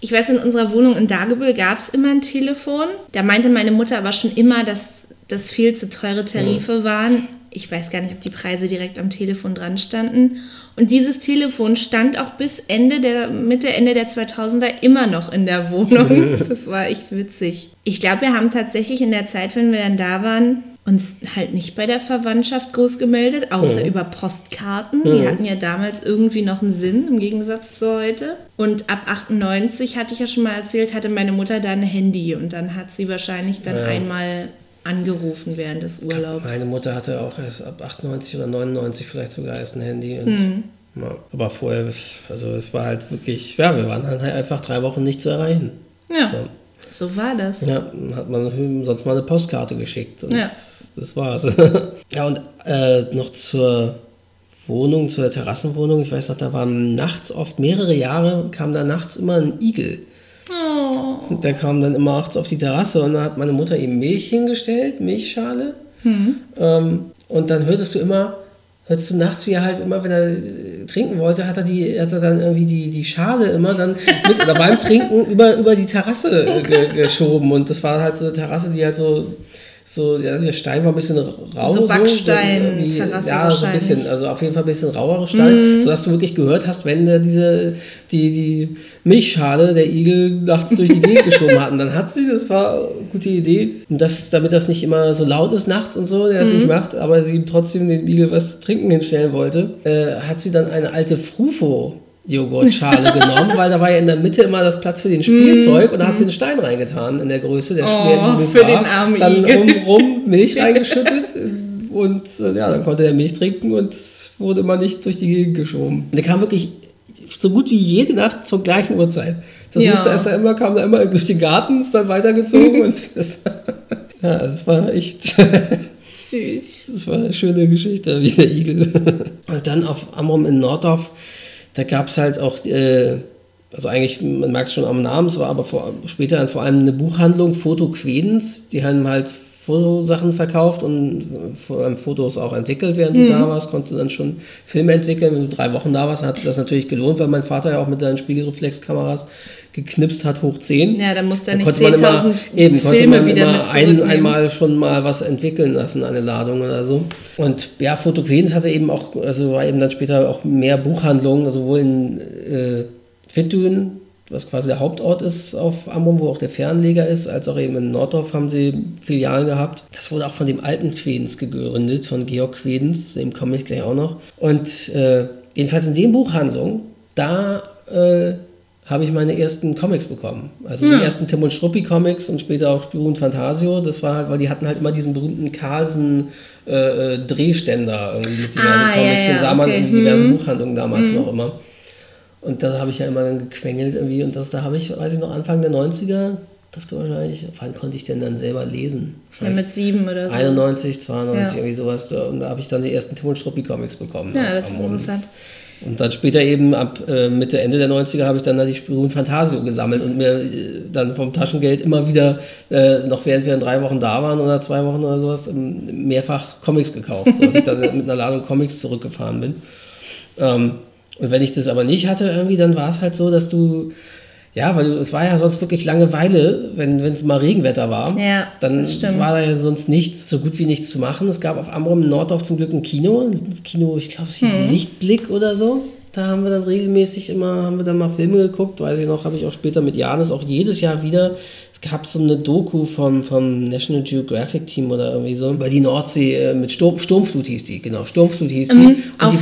Ich weiß, in unserer Wohnung in Dagebüll gab es immer ein Telefon. Da meinte meine Mutter aber schon immer, dass das viel zu teure Tarife waren. Ich weiß gar nicht, ob die Preise direkt am Telefon dran standen. Und dieses Telefon stand auch bis Ende der, Mitte, Ende der 2000er immer noch in der Wohnung. Das war echt witzig. Ich glaube, wir haben tatsächlich in der Zeit, wenn wir dann da waren, uns halt nicht bei der Verwandtschaft groß gemeldet, außer über Postkarten. Die hatten ja damals irgendwie noch einen Sinn im Gegensatz zu heute. Und ab 98, hatte ich ja schon mal erzählt, hatte meine Mutter da ein Handy und dann hat sie wahrscheinlich dann einmal angerufen während des Urlaubs. Meine Mutter hatte auch erst ab 98 oder 99 vielleicht sogar erst ein Handy. Hm. ja, aber vorher, es, also es war halt wirklich, ja, wir waren halt einfach drei Wochen nicht zu erreichen. Ja, Ja. so war das. Ja, dann hat man sonst mal eine Postkarte geschickt und Ja. das, das war's. ja, und äh, noch zur Wohnung, zur Terrassenwohnung. Ich weiß noch, da waren nachts oft mehrere Jahre, kam da nachts immer ein Igel. Der kam dann immer nachts auf die Terrasse und dann hat meine Mutter ihm Milch hingestellt, Milchschale. Hm. Ähm, und dann hörtest du immer, hörtest du nachts, wie er halt immer, wenn er äh, trinken wollte, hat er, die, hat er dann irgendwie die, die Schale immer dann mit oder beim Trinken über, über die Terrasse äh, ge, geschoben. Und das war halt so eine Terrasse, die halt so, so ja, der Stein war ein bisschen rau. So Backstein- irgendwie- Terrasse Ja, so ein bisschen, also auf jeden Fall ein bisschen rauere Stein, sodass du wirklich gehört hast, wenn der diese, die, die Milchschale der Igel nachts durch die Gegend geschoben hat. Und dann hat sie, das war eine gute Idee, und das, damit das nicht immer so laut ist nachts und so, der es nicht macht, aber sie ihm trotzdem dem Igel was zu trinken hinstellen wollte, äh, hat sie dann eine alte Frufo Joghurtschale genommen, weil da war ja in der Mitte immer das Platz für den Spielzeug und da hat sie einen Stein reingetan in der Größe, der Oh, für war. den armen Dann Igel. rum, rum Milch reingeschüttet und äh, ja, dann konnte er Milch trinken und wurde immer nicht durch die Gegend geschoben. Und der kam wirklich so gut wie jede Nacht zur gleichen Uhrzeit. Das Ja. musste erst immer, kam da immer durch den Garten, ist dann weitergezogen und das, ja, das war echt, Süß. das war eine schöne Geschichte, wie der Igel. Und dann auf Amrum in Norddorf, da gab es halt auch, äh, also eigentlich, man merkt es schon am Namen, es war aber vor, später vor allem eine Buchhandlung, Foto Quedens, die haben halt Fotosachen verkauft und äh, Fotos auch entwickelt, während du da warst, konntest du dann schon Filme entwickeln. Wenn du drei Wochen da warst, hat sich das natürlich gelohnt, weil mein Vater ja auch mit seinen Spiegelreflexkameras geknipst hat, hoch 10. Ja, da musste er nicht konnte man immer, 10.000 eben, konnte Filme man wieder immer mit ein, einmal schon mal was entwickeln lassen, eine Ladung oder so. Und ja, Fotoquens hatte eben auch, also war eben dann später auch mehr Buchhandlungen, sowohl in äh, Wittdün, was quasi der Hauptort ist auf Amrum, wo auch der Fernleger ist, als auch eben in Norddorf haben sie Filialen gehabt. Das wurde auch von dem alten Quedens gegründet, von Georg Quedens, zu dem komme ich gleich auch noch. Und äh, jedenfalls in den Buchhandlungen, da äh, habe ich meine ersten Comics bekommen. Also die ersten Tim und Struppi Comics und später auch und Fantasio. Das war halt, weil die hatten halt immer diesen berühmten Carlsen äh, äh, Drehständer irgendwie mit diversen Ah, ja, Comics. ja, den sah man okay. in diversen Mhm. Buchhandlungen damals noch immer. Und da habe ich ja immer dann gequengelt irgendwie und das, da habe ich, weiß ich noch, Anfang der 90er, dachte wahrscheinlich, wann konnte ich denn dann selber lesen? Ja, mit sieben oder so. 91, 92, Ja. irgendwie sowas. Und da habe ich dann die ersten Tim und Struppi Comics bekommen. Ja, das ist interessant. Und dann später eben ab äh, Mitte, Ende der 90er habe ich dann da die Spirou und Fantasio gesammelt und mir äh, dann vom Taschengeld immer wieder, äh, noch während wir in drei Wochen da waren oder zwei Wochen oder sowas, ähm, mehrfach Comics gekauft, sodass ich dann mit einer Ladung Comics zurückgefahren bin. Ähm, und wenn ich das aber nicht hatte, irgendwie, dann war es halt so, dass du, ja, weil du, es war ja sonst wirklich Langeweile, wenn es mal Regenwetter war. Ja, dann das war da ja sonst nichts, so gut wie nichts zu machen. Es gab auf Amrum in Norddorf zum Glück ein Kino, ein Kino, ich glaube, es hieß Hm. Lichtblick oder so. Da haben wir dann regelmäßig immer, haben wir dann mal Filme geguckt, weiß ich noch, habe ich auch später mit Janis auch jedes Jahr wieder. Es gab so eine Doku vom, vom National Geographic Team oder irgendwie so über die Nordsee äh, mit Sturm, Sturmflut hieß die, genau, Sturmflut hieß die. Mhm. auf,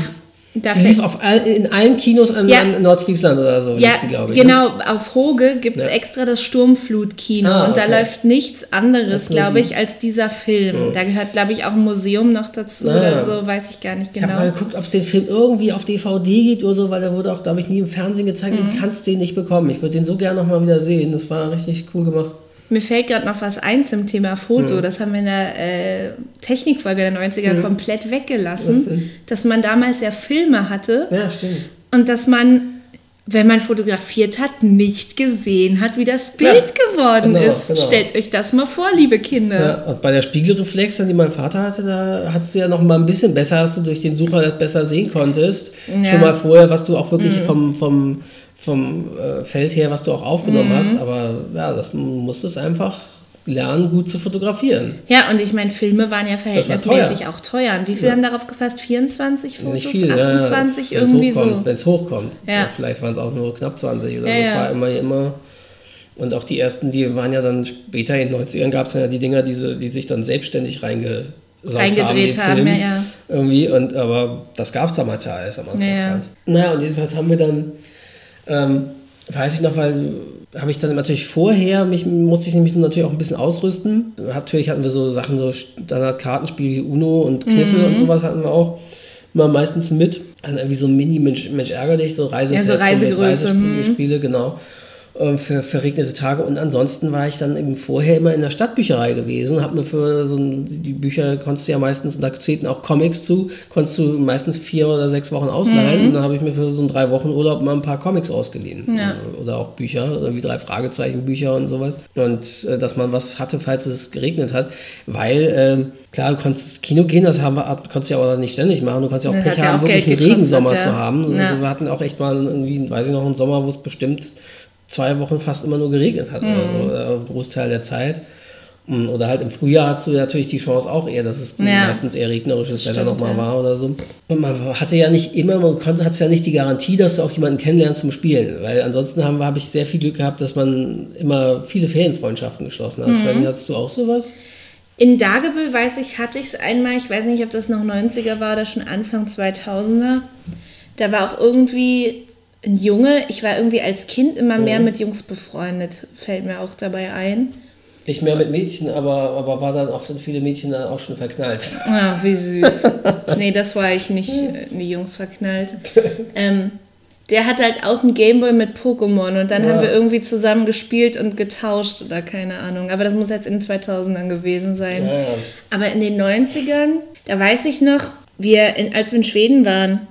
die, lief auf all, in allen Kinos an, Ja. an Nordfriesland oder so, Ja, die, glaube ich. ne? genau. Auf Hoge gibt es Ja. extra das Sturmflutkino Ah, und da okay. läuft nichts anderes, glaube ich, als dieser Film. Da gehört, glaube ich, auch ein Museum noch dazu Ah. oder so, weiß ich gar nicht Ich habe genau. mal geguckt, ob es den Film irgendwie auf DVD gibt oder so, weil der wurde auch, glaube ich, nie im Fernsehen gezeigt Mhm. und du kannst den nicht bekommen. Ich würde den so gerne nochmal wieder sehen. Das war richtig cool gemacht. Mir fällt gerade noch was ein zum Thema Foto. Das haben wir in der äh, Technikfolge der 90er komplett Was weggelassen, dass man damals ja Filme hatte Ja, stimmt. und dass man, wenn man fotografiert hat, nicht gesehen hat, wie das Bild Ja, geworden genau, ist. genau. Stellt euch das mal vor, liebe Kinder. Ja, und bei der Spiegelreflex, die mein Vater hatte, da hattest du ja noch mal ein bisschen besser, dass du durch den Sucher das besser sehen konntest. Ja. Mhm. Schon mal vorher, was du auch wirklich vom, vom, vom äh, Feld her, was du auch aufgenommen Mhm. hast. Aber ja, das du musstest einfach lernen, gut zu fotografieren. Ja, und ich meine, Filme waren ja verhältnismäßig auch teuer. Und wie viel haben darauf gefasst? 24 Fotos? Nicht viel, 28 ja, irgendwie hochkommt, so. Wenn es hochkommt. Ja. Ja. Vielleicht waren es auch nur knapp 20 oder Ja, so. Es ja. war immer, immer. Und auch die ersten, die waren ja dann später in den 90ern gab es ja die Dinger, diese, die sich dann selbstständig reingesaugt Reingedreht haben. haben, ja, ja. Irgendwie, und, aber das gab es damals ja alles am Anfang. Ja, ja. Naja, und jedenfalls haben wir dann, ähm, weiß ich noch, weil habe ich dann natürlich vorher, mich musste ich nämlich natürlich auch ein bisschen ausrüsten. Natürlich hatten wir so Sachen, so Standardkartenspiele wie Uno und Kniffel Mhm. und sowas hatten wir auch immer meistens mit. Dann irgendwie so Mini Mensch, ärger dich, so Reisesets Ja, so Reisegröße, Reisespiele, hm. Genau. Für verregnete Tage. Und ansonsten war ich dann eben vorher immer in der Stadtbücherei gewesen, habe mir für so ein, die Bücher konntest du ja meistens, da zählten auch Comics zu, konntest du meistens vier oder sechs Wochen ausleihen. Und dann habe ich mir für so einen drei Wochen Urlaub mal ein paar Comics ausgeliehen. Ja. oder auch Bücher oder wie drei Fragezeichen Bücher und sowas. Und äh, dass man was hatte, falls es geregnet hat, weil ähm, klar, du konntest Kino gehen, das haben wir, konntest du ja aber nicht ständig machen, du konntest ja auch Das Pech hat ja haben, auch wirklich Geld einen gekostet, Regensommer ja. zu haben. Also wir hatten auch echt mal irgendwie, weiß ich noch, einen Sommer, wo es bestimmt zwei Wochen fast immer nur geregnet hat Mhm. oder so, äh, einen Großteil der Zeit. Mm, Oder halt im Frühjahr hast du natürlich die Chance auch eher, dass es Ja. meistens eher regnerisches Wetter nochmal ja. war oder so. Und man hatte ja nicht immer, man konnte, hat ja nicht die Garantie, dass du auch jemanden kennenlernst zum Spielen. Weil ansonsten habe ich sehr viel Glück gehabt, dass man immer viele Ferienfreundschaften geschlossen hat. Ich Mhm. weiß nicht, hattest du auch sowas? In Dagebüll, weiß ich, hatte ich es einmal, ich weiß nicht, ob das noch 90er war oder schon Anfang 2000er. Da war auch irgendwie ein Junge, ich war irgendwie als Kind immer mehr mit Jungs befreundet, fällt mir auch dabei ein. Nicht mehr mit Mädchen, aber, aber war dann auch für viele Mädchen dann auch schon verknallt. Ah, wie süß. nee, das war ich nicht äh, in die Jungs verknallt. Ähm, der hat halt auch einen Gameboy mit Pokémon und dann Ja. haben wir irgendwie zusammen gespielt und getauscht oder keine Ahnung. Aber das muss jetzt in den 2000ern gewesen sein. Ja, ja. Aber in den 90ern, da weiß ich noch, wir, in, als wir in Schweden waren,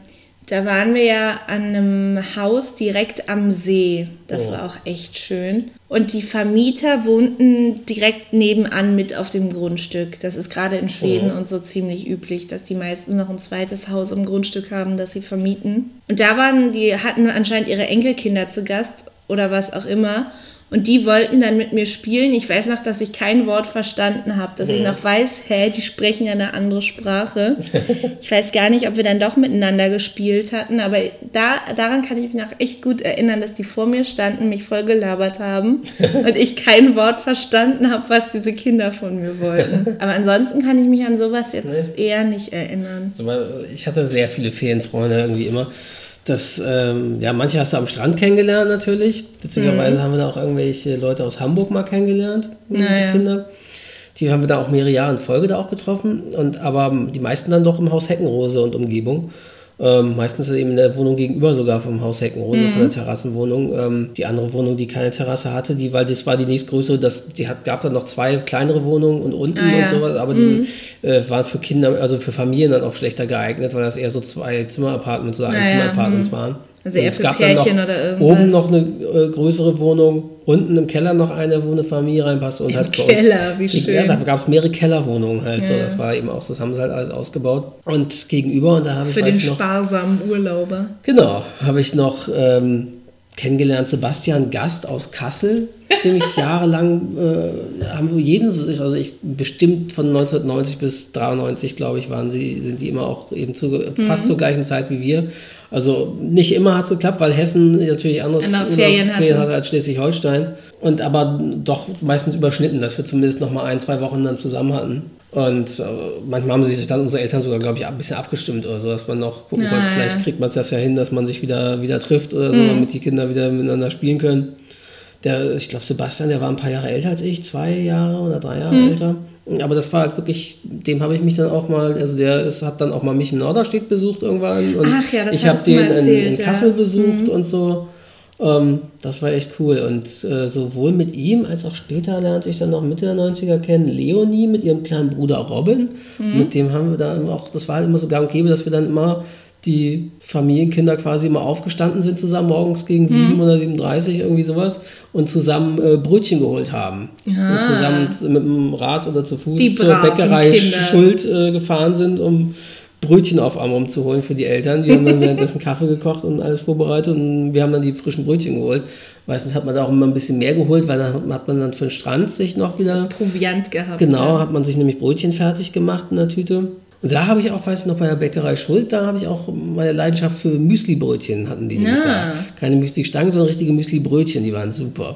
Da waren wir ja an einem Haus direkt am See. Das Oh. war auch echt schön. Und die Vermieter wohnten direkt nebenan mit auf dem Grundstück. Das ist gerade in Schweden Oh. und so ziemlich üblich, dass die meisten noch ein zweites Haus im Grundstück haben, das sie vermieten. Und da waren, die hatten anscheinend ihre Enkelkinder zu Gast oder was auch immer. Und die wollten dann mit mir spielen. Ich weiß noch, dass ich kein Wort verstanden habe, dass ich noch weiß, hä, die sprechen ja eine andere Sprache. Ich weiß gar nicht, ob wir dann doch miteinander gespielt hatten, aber da, daran kann ich mich noch echt gut erinnern, dass die vor mir standen, mich voll gelabert haben und ich kein Wort verstanden habe, was diese Kinder von mir wollten. Aber ansonsten kann ich mich an sowas jetzt eher nicht erinnern. Also, ich hatte sehr viele Ferienfreunde irgendwie immer. Das, ähm, ja, manche hast du am Strand kennengelernt natürlich. Witzigerweise haben wir da auch irgendwelche Leute aus Hamburg mal kennengelernt, Naja. Kinder. Die haben wir da auch mehrere Jahre in Folge da auch getroffen. Und, aber die meisten dann doch im Haus Heckenrose und Umgebung. Ähm, meistens eben in der Wohnung gegenüber sogar vom Haus Heckenrose, von der Terrassenwohnung. Ähm, die andere Wohnung, die keine Terrasse hatte, die, weil das war die nächstgrößere, das, die hat, gab dann noch zwei kleinere Wohnungen und unten Ah, ja. und sowas, aber die äh, waren für Kinder, also für Familien dann auch schlechter geeignet, weil das eher so zwei Zimmer-Apartments oder Ah, ja, Einzimmer-Apartments waren. Also eher es für gab dann Pärchen noch oder irgendwas. Oben noch eine äh, größere Wohnung, unten im Keller noch eine, wo eine Familie reinpasst. Und Im halt bei uns- Keller, wie Ja, schön. da gab es mehrere Kellerwohnungen halt. So. Ja. Das war eben auch, so, das haben sie halt alles ausgebaut. Und gegenüber, und da habe ich Für den noch, sparsamen Urlauber. Genau, habe ich noch ähm, kennengelernt Sebastian Gast aus Kassel, dem ich jahrelang, äh, haben wir jeden, also ich bestimmt von 1990 bis 93, glaube ich, waren sie, sind die immer auch eben zu, Mhm. fast zur gleichen Zeit wie wir. Also nicht immer hat es geklappt, weil Hessen natürlich anderes Andere immer Ferien hatte. als Schleswig-Holstein. Und aber doch meistens überschnitten, dass wir zumindest noch mal ein, zwei Wochen dann zusammen hatten. Und äh, manchmal haben sich dann unsere Eltern sogar, glaube ich, ein bisschen abgestimmt oder so, dass man noch gucken Ja, konnte. Mhm. vielleicht kriegt man es ja hin, dass man sich wieder, wieder trifft oder so, damit die Kinder wieder miteinander spielen können. Der, ich glaube, Sebastian, der war ein paar Jahre älter als ich, zwei Jahre oder drei Jahre Mhm. älter. Aber das war halt wirklich, dem habe ich mich dann auch mal, also der ist, hat dann auch mal mich in Norderstedt besucht irgendwann. Und Ach ja, das ich habe den in, erzählt, in ja. Mhm. Kassel besucht und so. Ähm, das war echt cool. Und äh, sowohl mit ihm als auch später lernte ich dann noch Mitte der 90er kennen Leonie mit ihrem kleinen Bruder Robin. Mhm. Mit dem haben wir da auch, das war halt immer so gang und gäbe, dass wir dann immer die Familienkinder quasi immer aufgestanden sind zusammen morgens Mhm. gegen 7 oder 37 irgendwie sowas und zusammen äh, Brötchen geholt haben. Und zusammen mit dem Rad oder zu Fuß Die zur Bäckerei Kinder. Schuld äh, gefahren sind, um Brötchen auf Arm umzuholen für die Eltern. Die haben dann währenddessen Kaffee gekocht und alles vorbereitet und wir haben dann die frischen Brötchen geholt. Meistens hat man da auch immer ein bisschen mehr geholt, weil dann hat man dann für den Strand sich noch wieder Proviant gehabt. Genau, Ja. hat man sich nämlich Brötchen fertig gemacht in der Tüte. Und da habe ich auch, weiß noch, bei der Bäckerei Schuld, da habe ich auch meine Leidenschaft für Müsli-Brötchen hatten die nämlich Ja. da. Keine Müsli-Stangen, sondern richtige Müsli-Brötchen, die waren super.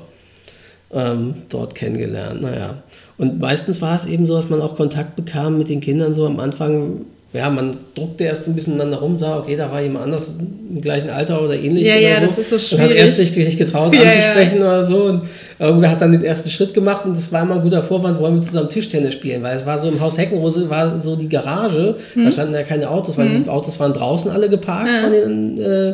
Ähm, dort kennengelernt, naja. Und meistens war es eben so, dass man auch Kontakt bekam mit den Kindern so am Anfang. Ja, man druckte erst ein bisschen aneinander rum, sah, okay, da war jemand anders im gleichen Alter oder ähnlich. Ja, oder ja, so. das ist so Und hat schwierig. erst sich nicht getraut Ja, ja. anzusprechen oder so. Und irgendwer hat dann den ersten Schritt gemacht und das war immer ein guter Vorwand, wollen wir zusammen Tischtennis spielen, weil es war so im Haus Heckenrose war so die Garage, Hm. da standen ja keine Autos, weil die Autos waren draußen alle geparkt von den äh,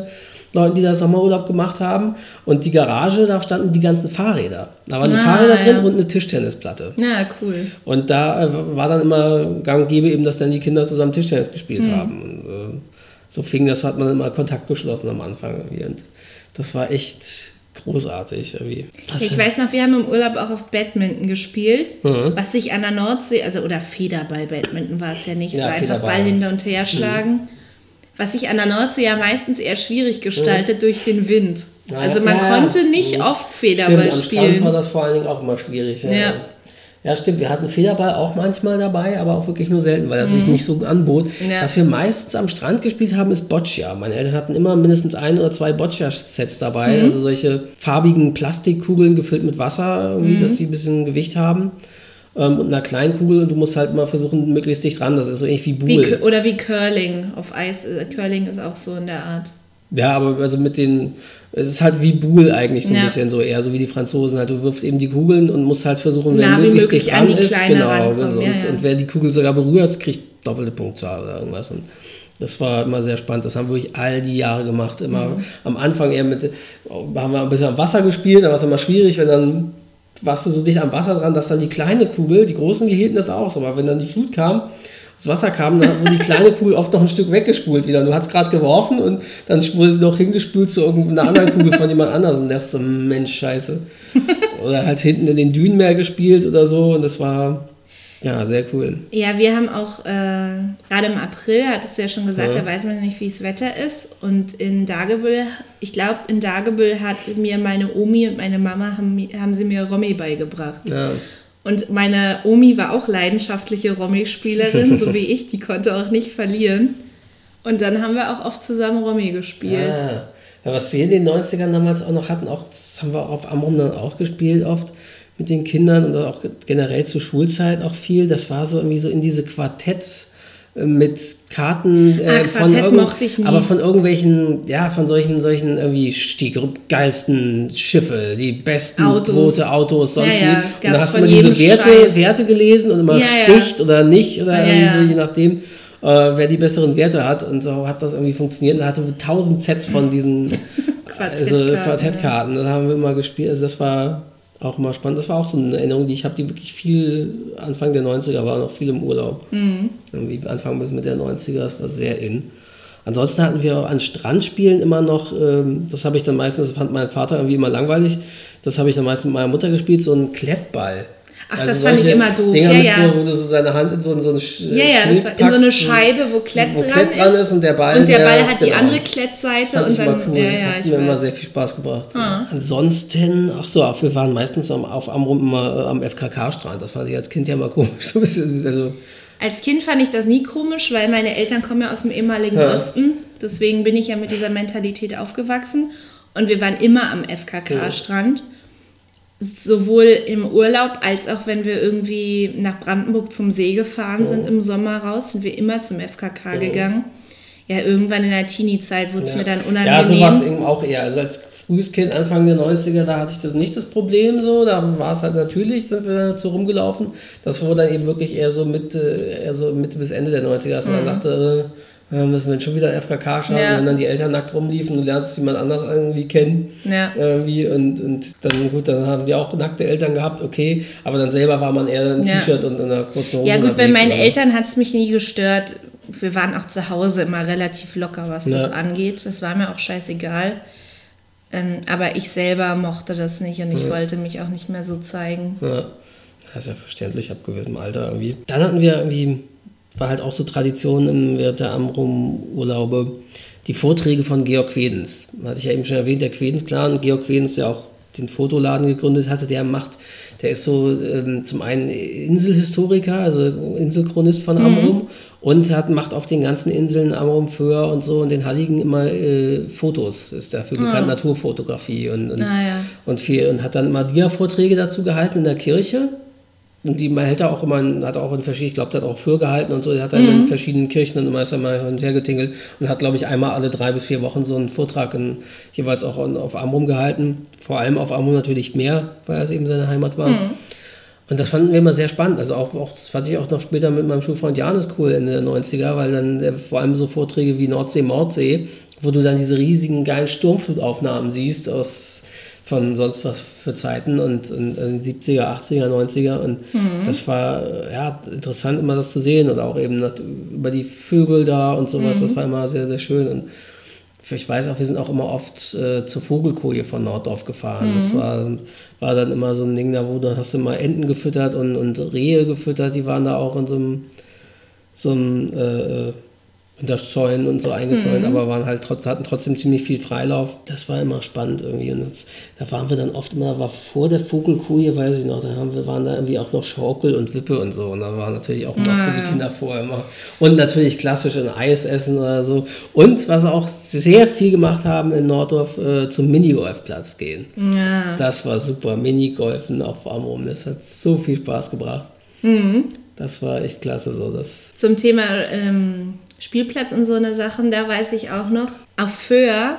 Leuten, die da Sommerurlaub gemacht haben. Und die Garage, da standen die ganzen Fahrräder. Da waren die Ah, Fahrräder drin ja. und eine Tischtennisplatte. Ja, cool. Und da äh, war dann immer gang und gäbe eben, dass dann die Kinder zusammen Tischtennis gespielt Hm. haben. Und, äh, so fing das, hat man immer Kontakt geschlossen am Anfang. Irgendwie. Und das war echt großartig. Irgendwie. Das, Ich weiß noch, wir haben im Urlaub auch auf Badminton gespielt, Mhm. was sich an der Nordsee, also oder Federball-Badminton war es ja nicht, Ja, war einfach Federball. Ball hinter und her schlagen. Was sich an der Nordsee ja meistens eher schwierig gestaltet durch den Wind. Ja, also man ja, konnte nicht Mhm. oft Stimmt, Federball am Strand spielen. war das vor allen Dingen auch immer schwierig. Ja, Ja. ja. stimmt. Wir hatten Federball auch manchmal dabei, aber auch wirklich nur selten, weil das sich nicht so anbot. Mhm. Ja. Was wir meistens am Strand gespielt haben, ist Boccia. Meine Eltern hatten immer mindestens ein oder zwei Boccia-Sets dabei. Mhm. Also solche farbigen Plastikkugeln gefüllt mit Wasser, irgendwie, dass die ein bisschen Gewicht haben. Ähm, und einer kleinen Kugel und du musst halt immer versuchen, möglichst dicht dran. Das ist so ähnlich wie Wie, Buhl. Cur- oder wie Curling auf Eis. äh, Curling ist auch so in der Art. Ja, aber also mit den, es ist halt wie Buhl eigentlich so ein Ja. bisschen so, eher so wie die Franzosen halt. Du wirfst eben die Kugeln und musst halt versuchen, wer wie möglichst möglich dicht an dran ist. Genau, rankommen, also, ja, und, ja. und wer die Kugel sogar berührt, kriegt doppelte Punktzahl oder irgendwas. Und das war immer sehr spannend. Das haben wir wirklich all die Jahre gemacht. Immer Mhm. am Anfang eher mit, haben wir ein bisschen am Wasser gespielt, da war es immer schwierig, wenn dann warst du so dicht am Wasser dran, dass dann die kleine Kugel, die großen, die hielten das aus, aber wenn dann die Flut kam das Wasser kam, dann wurde die kleine Kugel oft noch ein Stück weggespult wieder. Du hast gerade geworfen und dann wurde sie noch hingespült zu irgendeiner anderen Kugel von jemand anders und dachte so, Mensch, scheiße. Oder halt hinten in den Dünen mehr gespielt oder so und das war ja, sehr cool. Ja, wir haben auch, äh, gerade im April, hattest du ja schon gesagt, ja. da weiß man nicht, wie das Wetter ist. Und in Dagebüll, ich glaube, in Dagebüll hat mir meine Omi und meine Mama, haben, haben sie mir Romy beigebracht. Ja. Und meine Omi war auch leidenschaftliche Romy-Spielerin, so wie ich, die konnte auch nicht verlieren. Und dann haben wir auch oft zusammen Romy gespielt. Ja. ja was wir in den 90ern damals auch noch hatten, auch, das haben wir auf Amrum dann auch gespielt oft, mit den Kindern und auch generell zur Schulzeit auch viel. Das war so irgendwie so in diese Quartetts äh, mit Karten äh, ah, von mochte ich nie. aber von irgendwelchen ja von solchen solchen irgendwie die geilsten Schiffe die besten Autos. rote Autos sonst ja, ja, und da hast du diese Werte, Werte gelesen und immer ja, sticht oder nicht oder ja, so, je nachdem äh, wer die besseren Werte hat. Und so hat das irgendwie funktioniert und da hatte tausend Sets von diesen Quartettkarten, also Quartettkarten das haben wir immer gespielt. Also das war auch mal spannend. Das war auch so eine Erinnerung, die ich habe, die wirklich viel, Anfang der 90er war noch viel im Urlaub. Mhm. Irgendwie Anfang bis Mitte der 90er, das war sehr in. Ansonsten hatten wir auch an Strandspielen immer noch, ähm, das habe ich dann meistens, das fand mein Vater irgendwie immer langweilig, das habe ich dann meistens mit meiner Mutter gespielt, so ein Klettball. Ach, also das fand ich immer doof. Dinger ja, ja. So, wo du so deine Hand in so, so eine Ja, ja, das war in so eine Scheibe, wo Klett, wo dran, Klett dran ist. Und der Ball, und der Ball hat genau. die andere Klettseite. Und dann, cool. Ja, das hat mir weiß. immer sehr viel Spaß gebracht. Ah. Ansonsten, ach so, wir waren meistens auf Amrum immer äh, am FKK-Strand. Das fand ich als Kind ja mal komisch. So ein bisschen, also als Kind fand ich das nie komisch, weil meine Eltern kommen ja aus dem ehemaligen ja. Osten. Deswegen bin ich ja mit dieser Mentalität aufgewachsen. Und wir waren immer am FKK-Strand. Ja sowohl im Urlaub als auch wenn wir irgendwie nach Brandenburg zum See gefahren oh. sind im Sommer raus, sind wir immer zum FKK oh. gegangen. Ja, irgendwann in der Teenie-Zeit wurde es ja. mir dann unangenehm. Ja, so war es eben auch eher. Also als frühes Kind, Anfang der 90er, da hatte ich das nicht das Problem so. Da war es halt natürlich, sind wir dazu rumgelaufen. Das wurde dann eben wirklich eher so Mitte, eher so Mitte bis Ende der 90er, als man mhm. sagte, äh, äh, müssen wir schon wieder FKK schauen, ja. wenn dann die Eltern nackt rumliefen, du lernst jemand anders irgendwie kennen. Ja. Irgendwie und, und dann gut, dann haben die auch nackte Eltern gehabt, okay, aber dann selber war man eher in ja. T-Shirt und in einer kurzen Hose. Ja gut, bei meinen oder? Eltern hat es mich nie gestört. Wir waren auch zu Hause immer relativ locker, was das angeht. Das war mir auch scheißegal. Ähm, aber ich selber mochte das nicht und ich wollte mich auch nicht mehr so zeigen. Ja, das ist ja verständlich ab gewissem Alter irgendwie. Dann hatten wir irgendwie war halt auch so Tradition im Wert der Amrum-Urlaube. Die Vorträge von Georg Quedens. Hatte ich ja eben schon erwähnt, der Quedens-Clan. Georg Quedens, der auch den Fotoladen gegründet hatte, der macht, der ist so ähm, zum einen Inselhistoriker, also Inselchronist von Amrum mhm. und hat, macht auf den ganzen Inseln Amrum, Föhr und so und den Halligen immer äh, Fotos, ist dafür bekannt, mhm. Naturfotografie und, und, ah, ja. und viel und hat dann immer Dia-Vorträge dazu gehalten in der Kirche und die hält er auch immer, hat auch in verschiedenen, ich glaube, der hat auch für gehalten und so, der hat dann mhm. in verschiedenen Kirchen dann immer ist er mal hin und her getingelt und hat, glaube ich, einmal alle drei bis vier Wochen so einen Vortrag in, jeweils auch auf Amrum gehalten. Vor allem auf Amrum natürlich mehr, weil es eben seine Heimat war. Mhm. Und das fanden wir immer sehr spannend. Also auch, auch, das fand ich auch noch später mit meinem Schulfreund Janis cool Ende der 90er, weil dann äh, vor allem so Vorträge wie Nordsee, Mordsee, wo du dann diese riesigen geilen Sturmflutaufnahmen siehst aus von sonst was für Zeiten und, und, und 70er, 80er, 90er und mhm. das war ja interessant immer das zu sehen und auch eben über die Vögel da und sowas, mhm. das war immer sehr, sehr schön und ich weiß auch, wir sind auch immer oft äh, zur Vogelkoje von Norddorf gefahren. Mhm. Das war, war dann immer so ein Ding, da wo du hast du mal Enten gefüttert und, und Rehe gefüttert, die waren da auch in so einem, so einem äh, unter Zäunen und so eingezäunt, mhm. aber waren halt hatten trotzdem ziemlich viel Freilauf. Das war immer spannend irgendwie. Und das, da waren wir dann oft immer, war vor der Vogelkuh weiß ich noch, da haben wir, waren da irgendwie auch noch Schaukel und Wippe und so. Und da war natürlich auch immer ah, für die Kinder vorher immer. Und natürlich klassisch ein Eis essen oder so. Und was auch sehr viel gemacht haben in Norddorf, äh, zum Minigolfplatz gehen. Ja. Das war super. Minigolfen auf Amrum. Das hat so viel Spaß gebracht. Mhm. Das war echt klasse so. Das Zum Thema ähm Spielplatz und so eine Sachen, da weiß ich auch noch. Auf Föhr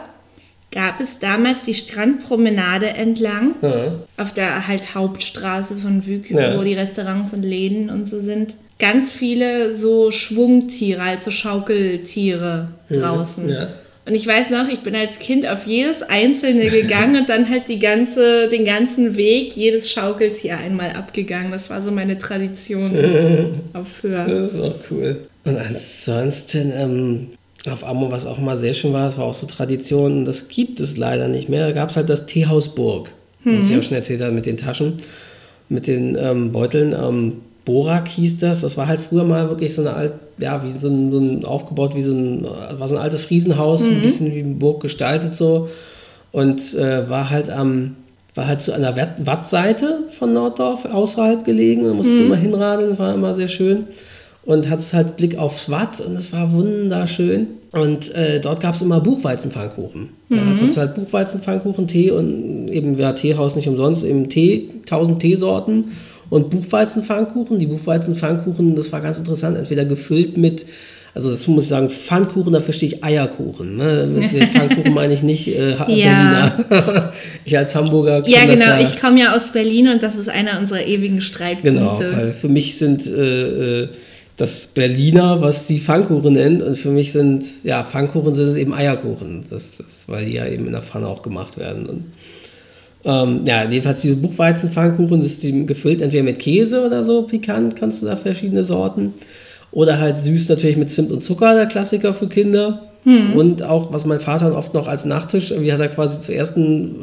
gab es damals die Strandpromenade entlang, ja. auf der halt Hauptstraße von Wück, ja. wo die Restaurants und Läden und so sind. Ganz viele so Schwungtiere, also Schaukeltiere draußen. Ja. Und ich weiß noch, ich bin als Kind auf jedes einzelne gegangen und dann halt die ganze, den ganzen Weg, jedes Schaukeltier einmal abgegangen. Das war so meine Tradition auf Föhr. Das ist auch cool. Und ansonsten, ähm, auf Ammo, was auch mal sehr schön war, das war auch so Tradition, das gibt es leider nicht mehr. Da gab es halt das Teehaus Burg, mhm. was ich auch schon erzählt habe mit den Taschen, mit den ähm, Beuteln. Ähm, Borak hieß das. Das war halt früher mal wirklich so eine alt, ja, wie so ein, so ein aufgebaut wie so ein, war so ein altes Friesenhaus, mhm. ein bisschen wie eine Burg gestaltet so. Und äh, war halt am, war halt zu einer Wattseite von Norddorf außerhalb gelegen. Da musste mhm. du immer hinradeln, das war immer sehr schön. Und hat es halt Blick aufs Watt und es war wunderschön. Und äh, dort gab es immer Buchweizenpfannkuchen. Mhm. Da hat du halt Buchweizenpfannkuchen, Tee und eben, ja, Teehaus nicht umsonst, eben Tee, tausend Teesorten und Buchweizenpfannkuchen. Die Buchweizenpfannkuchen, das war ganz interessant, entweder gefüllt mit, also das muss ich sagen, Pfannkuchen, da verstehe ich Eierkuchen. Ne? Mit, mit Pfannkuchen meine ich nicht äh, ja. Berliner. ich als Hamburger Ja, genau, ja, ich komme ja aus Berlin und das ist einer unserer ewigen Streitpunkte. Genau, weil für mich sind äh, äh, das Berliner, was die Pfannkuchen nennt, und für mich sind, ja, Pfannkuchen sind es eben Eierkuchen, das, das, weil die ja eben in der Pfanne auch gemacht werden. Und ähm, ja, jedenfalls diese Buchweizenpfannkuchen ist die gefüllt entweder mit Käse oder so, pikant, kannst du da verschiedene Sorten. Oder halt süß natürlich mit Zimt und Zucker, der Klassiker für Kinder. Hm. Und auch, was mein Vater oft noch als Nachtisch, irgendwie hat er quasi zuerst einen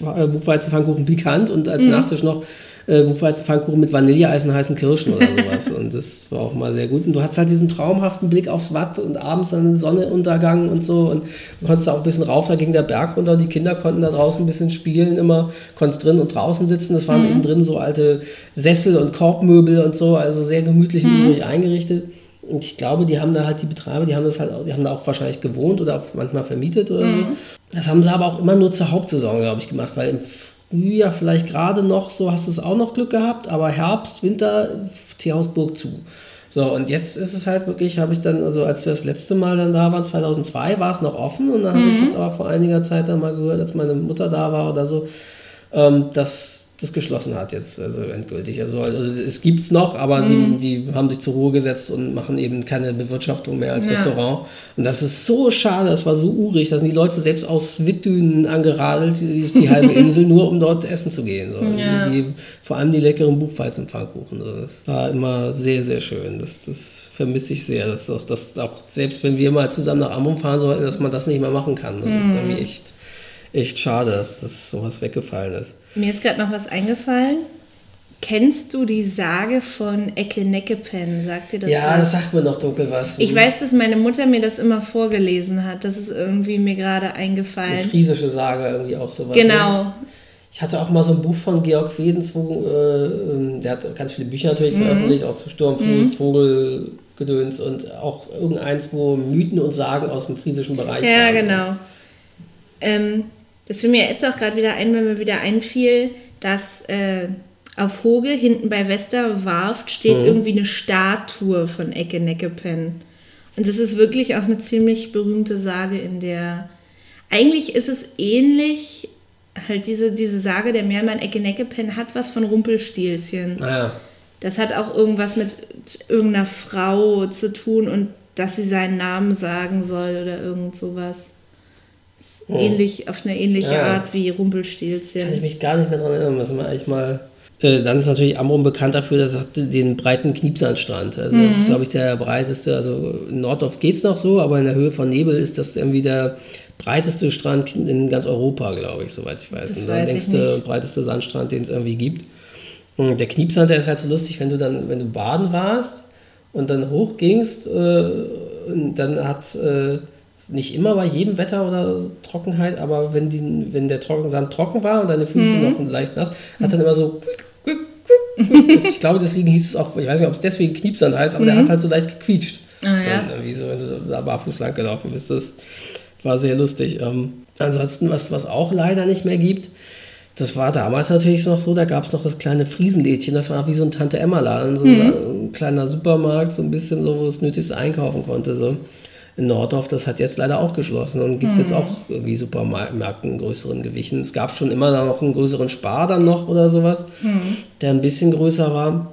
äh, Buchweizenpfannkuchen pikant und als hm. Nachtisch noch äh, Pfannkuchen mit Vanilleeis und heißen Kirschen oder sowas. und das war auch mal sehr gut. Und du hattest halt diesen traumhaften Blick aufs Watt und abends dann Sonnenuntergang und so. Und du konntest auch ein bisschen rauf, da ging der Berg runter und die Kinder konnten da draußen ein bisschen spielen immer. Konntest drin und draußen sitzen. Das waren mhm. eben drin so alte Sessel und Korbmöbel und so, also sehr gemütlich und mhm. eingerichtet. Und ich glaube, die haben da halt die Betreiber, die haben das halt, die haben da auch wahrscheinlich gewohnt oder auch manchmal vermietet oder mhm. so. Das haben sie aber auch immer nur zur Hauptsaison, glaube ich, gemacht, weil im ja, vielleicht gerade noch so hast du es auch noch Glück gehabt, aber Herbst, Winter, Teehausburg zu. So, und jetzt ist es halt wirklich, habe ich dann, also als wir das letzte Mal dann da waren, 2002, war es noch offen und dann mhm. habe ich jetzt aber vor einiger Zeit dann mal gehört, als meine Mutter da war oder so, ähm, dass das geschlossen hat jetzt, also endgültig. Also, also es gibt es noch, aber mhm. die, die haben sich zur Ruhe gesetzt und machen eben keine Bewirtschaftung mehr als ja. Restaurant. Und das ist so schade, das war so urig, da sind die Leute selbst aus Wittdünen angeradelt, die, die halbe Insel, nur um dort essen zu gehen. So. Ja. Die, vor allem die leckeren Buchweizenpfannkuchen. So. Das war immer sehr, sehr schön. Das, das vermisse ich sehr. Dass auch, dass auch, selbst wenn wir mal zusammen nach Amrum fahren sollten, dass man das nicht mehr machen kann. Das mhm. ist irgendwie echt echt schade, dass das sowas weggefallen ist. Mir ist gerade noch was eingefallen. Kennst du die Sage von Ecke Neckepen? Sagt dir das Ja, was? das sagt mir noch dunkel was. Ich weiß, dass meine Mutter mir das immer vorgelesen hat. Das ist irgendwie mir gerade eingefallen. Eine friesische Sage irgendwie auch sowas. Genau. Ne? Ich hatte auch mal so ein Buch von Georg Wedens, wo, äh, ähm, der hat ganz viele Bücher natürlich mhm. veröffentlicht, auch zu Sturmflut, mhm. Vogelgedöns und auch irgendeins, wo Mythen und Sagen aus dem friesischen Bereich Ja, waren. genau. Ähm, das fiel mir jetzt auch gerade wieder ein, wenn mir wieder einfiel, dass äh, auf Hoge hinten bei Westerwarft steht mhm. irgendwie eine Statue von Ecke Neckepen. Und das ist wirklich auch eine ziemlich berühmte Sage in der. Eigentlich ist es ähnlich, halt diese, diese Sage, der Meermann Ecke Neckepen hat was von Rumpelstilzchen. Ah, Das hat auch irgendwas mit irgendeiner Frau zu tun und dass sie seinen Namen sagen soll oder irgend sowas. Oh. Ähnlich, auf eine ähnliche ja. Art wie Rumpelstilzchen. Kann ich mich gar nicht mehr daran erinnern, was wir eigentlich mal. Äh, dann ist natürlich Amrum bekannt dafür, dass er den breiten Kniepsandstrand. Also mhm. das ist, mhm. glaube ich, der breiteste. Also in Norddorf geht es noch so, aber in der Höhe von Nebel ist das irgendwie der breiteste Strand in ganz Europa, glaube ich, soweit ich weiß. Das und der längste und breiteste Sandstrand, den es irgendwie gibt. Und der Kniepsand, der ist halt so lustig, wenn du dann, wenn du baden warst und dann hochgingst, äh, dann hat äh, nicht immer bei jedem Wetter oder Trockenheit, aber wenn, die, wenn der Trockensand trocken war und deine Füße mhm. noch leicht nass, hat dann immer so. ich glaube, deswegen hieß es auch, ich weiß nicht, ob es deswegen Kniepsand heißt, aber mhm. der hat halt so leicht gequietscht. Ah, ja. Wie so, wenn du da barfuß lang gelaufen bist. Das war sehr lustig. Ähm, ansonsten, was, was auch leider nicht mehr gibt, das war damals natürlich noch so, da gab es noch das kleine Friesenlädchen, das war wie so ein Tante-Emma-Laden, so mhm. ein kleiner Supermarkt, so ein bisschen so, wo es Nötigste einkaufen konnte. So in Nordorf, das hat jetzt leider auch geschlossen und gibt es mhm. jetzt auch irgendwie Supermärkten größeren gewichen. Es gab schon immer noch einen größeren Spar dann noch oder sowas, mhm. der ein bisschen größer war.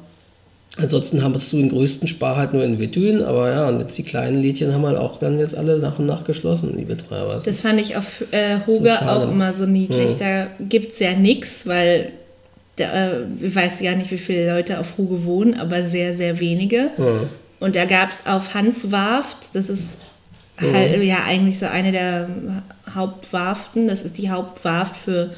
Ansonsten hast du den größten Spar halt nur in Wittüen, aber ja, und jetzt die kleinen Lädchen haben halt auch dann jetzt alle nach und nach geschlossen, die Betreiber. Das, das fand ich auf äh, Hoge so auch immer so niedlich. Mhm. Da gibt es ja nichts, weil da, äh, ich weiß gar nicht, wie viele Leute auf Hoge wohnen, aber sehr, sehr wenige. Mhm. Und da gab es auf Hans Warft, das ist mhm. halt ja eigentlich so eine der Hauptwarften, das ist die Hauptwarft für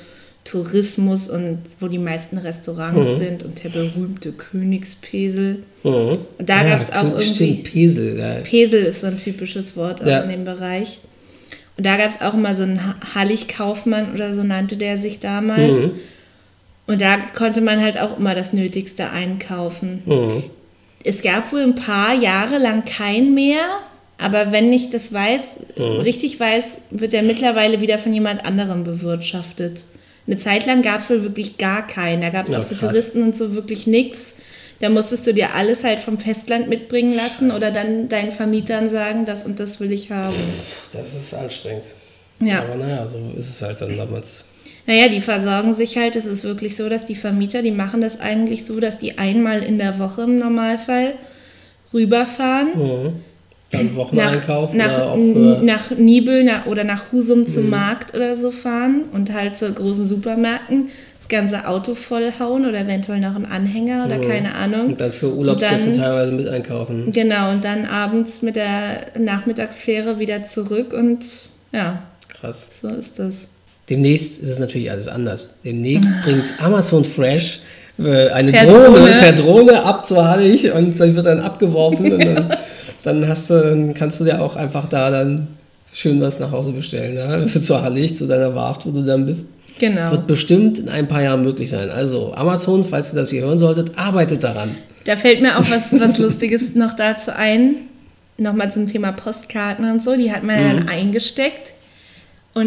Tourismus und wo die meisten Restaurants mhm. sind und der berühmte Königspesel. Mhm. Und da ja, gab es auch irgendwie. Pesel, ja. Pesel ist so ein typisches Wort ja. in dem Bereich. Und da gab es auch immer so einen Hallig-Kaufmann oder so nannte der sich damals. Mhm. Und da konnte man halt auch immer das Nötigste einkaufen. Mhm. Es gab wohl ein paar Jahre lang kein mehr, aber wenn ich das weiß, mhm. richtig weiß, wird er mittlerweile wieder von jemand anderem bewirtschaftet. Eine Zeit lang gab es wohl wirklich gar keinen. Da gab es ja, auch für krass. Touristen und so wirklich nichts. Da musstest du dir alles halt vom Festland mitbringen lassen Scheiße. oder dann deinen Vermietern sagen, das und das will ich haben. Das ist anstrengend. Ja. Aber naja, so ist es halt dann damals. Naja, die versorgen sich halt. Es ist wirklich so, dass die Vermieter, die machen das eigentlich so, dass die einmal in der Woche im Normalfall rüberfahren. Mhm dann Wochen nach, nach, nach Nibel nach, oder nach Husum zum mhm. Markt oder so fahren und halt zu großen Supermärkten das ganze Auto vollhauen oder eventuell noch einen Anhänger oder mhm. keine Ahnung. Und dann für Urlaubsgäste teilweise mit einkaufen. Genau, und dann abends mit der Nachmittagsfähre wieder zurück und ja. Krass. So ist das. Demnächst ist es natürlich alles anders. Demnächst bringt Amazon Fresh äh, eine per Drohne, Drohne, per Drohne ab zu Hallig und dann wird dann abgeworfen und dann dann hast du, dann kannst du dir auch einfach da dann schön was nach Hause bestellen, ja? zu Hallig, zu deiner Warft, wo du dann bist. Genau. Wird bestimmt in ein paar Jahren möglich sein. Also Amazon, falls ihr das hier hören solltet, arbeitet daran. Da fällt mir auch was, was Lustiges noch dazu ein. Nochmal zum Thema Postkarten und so. Die hat man mhm. dann eingesteckt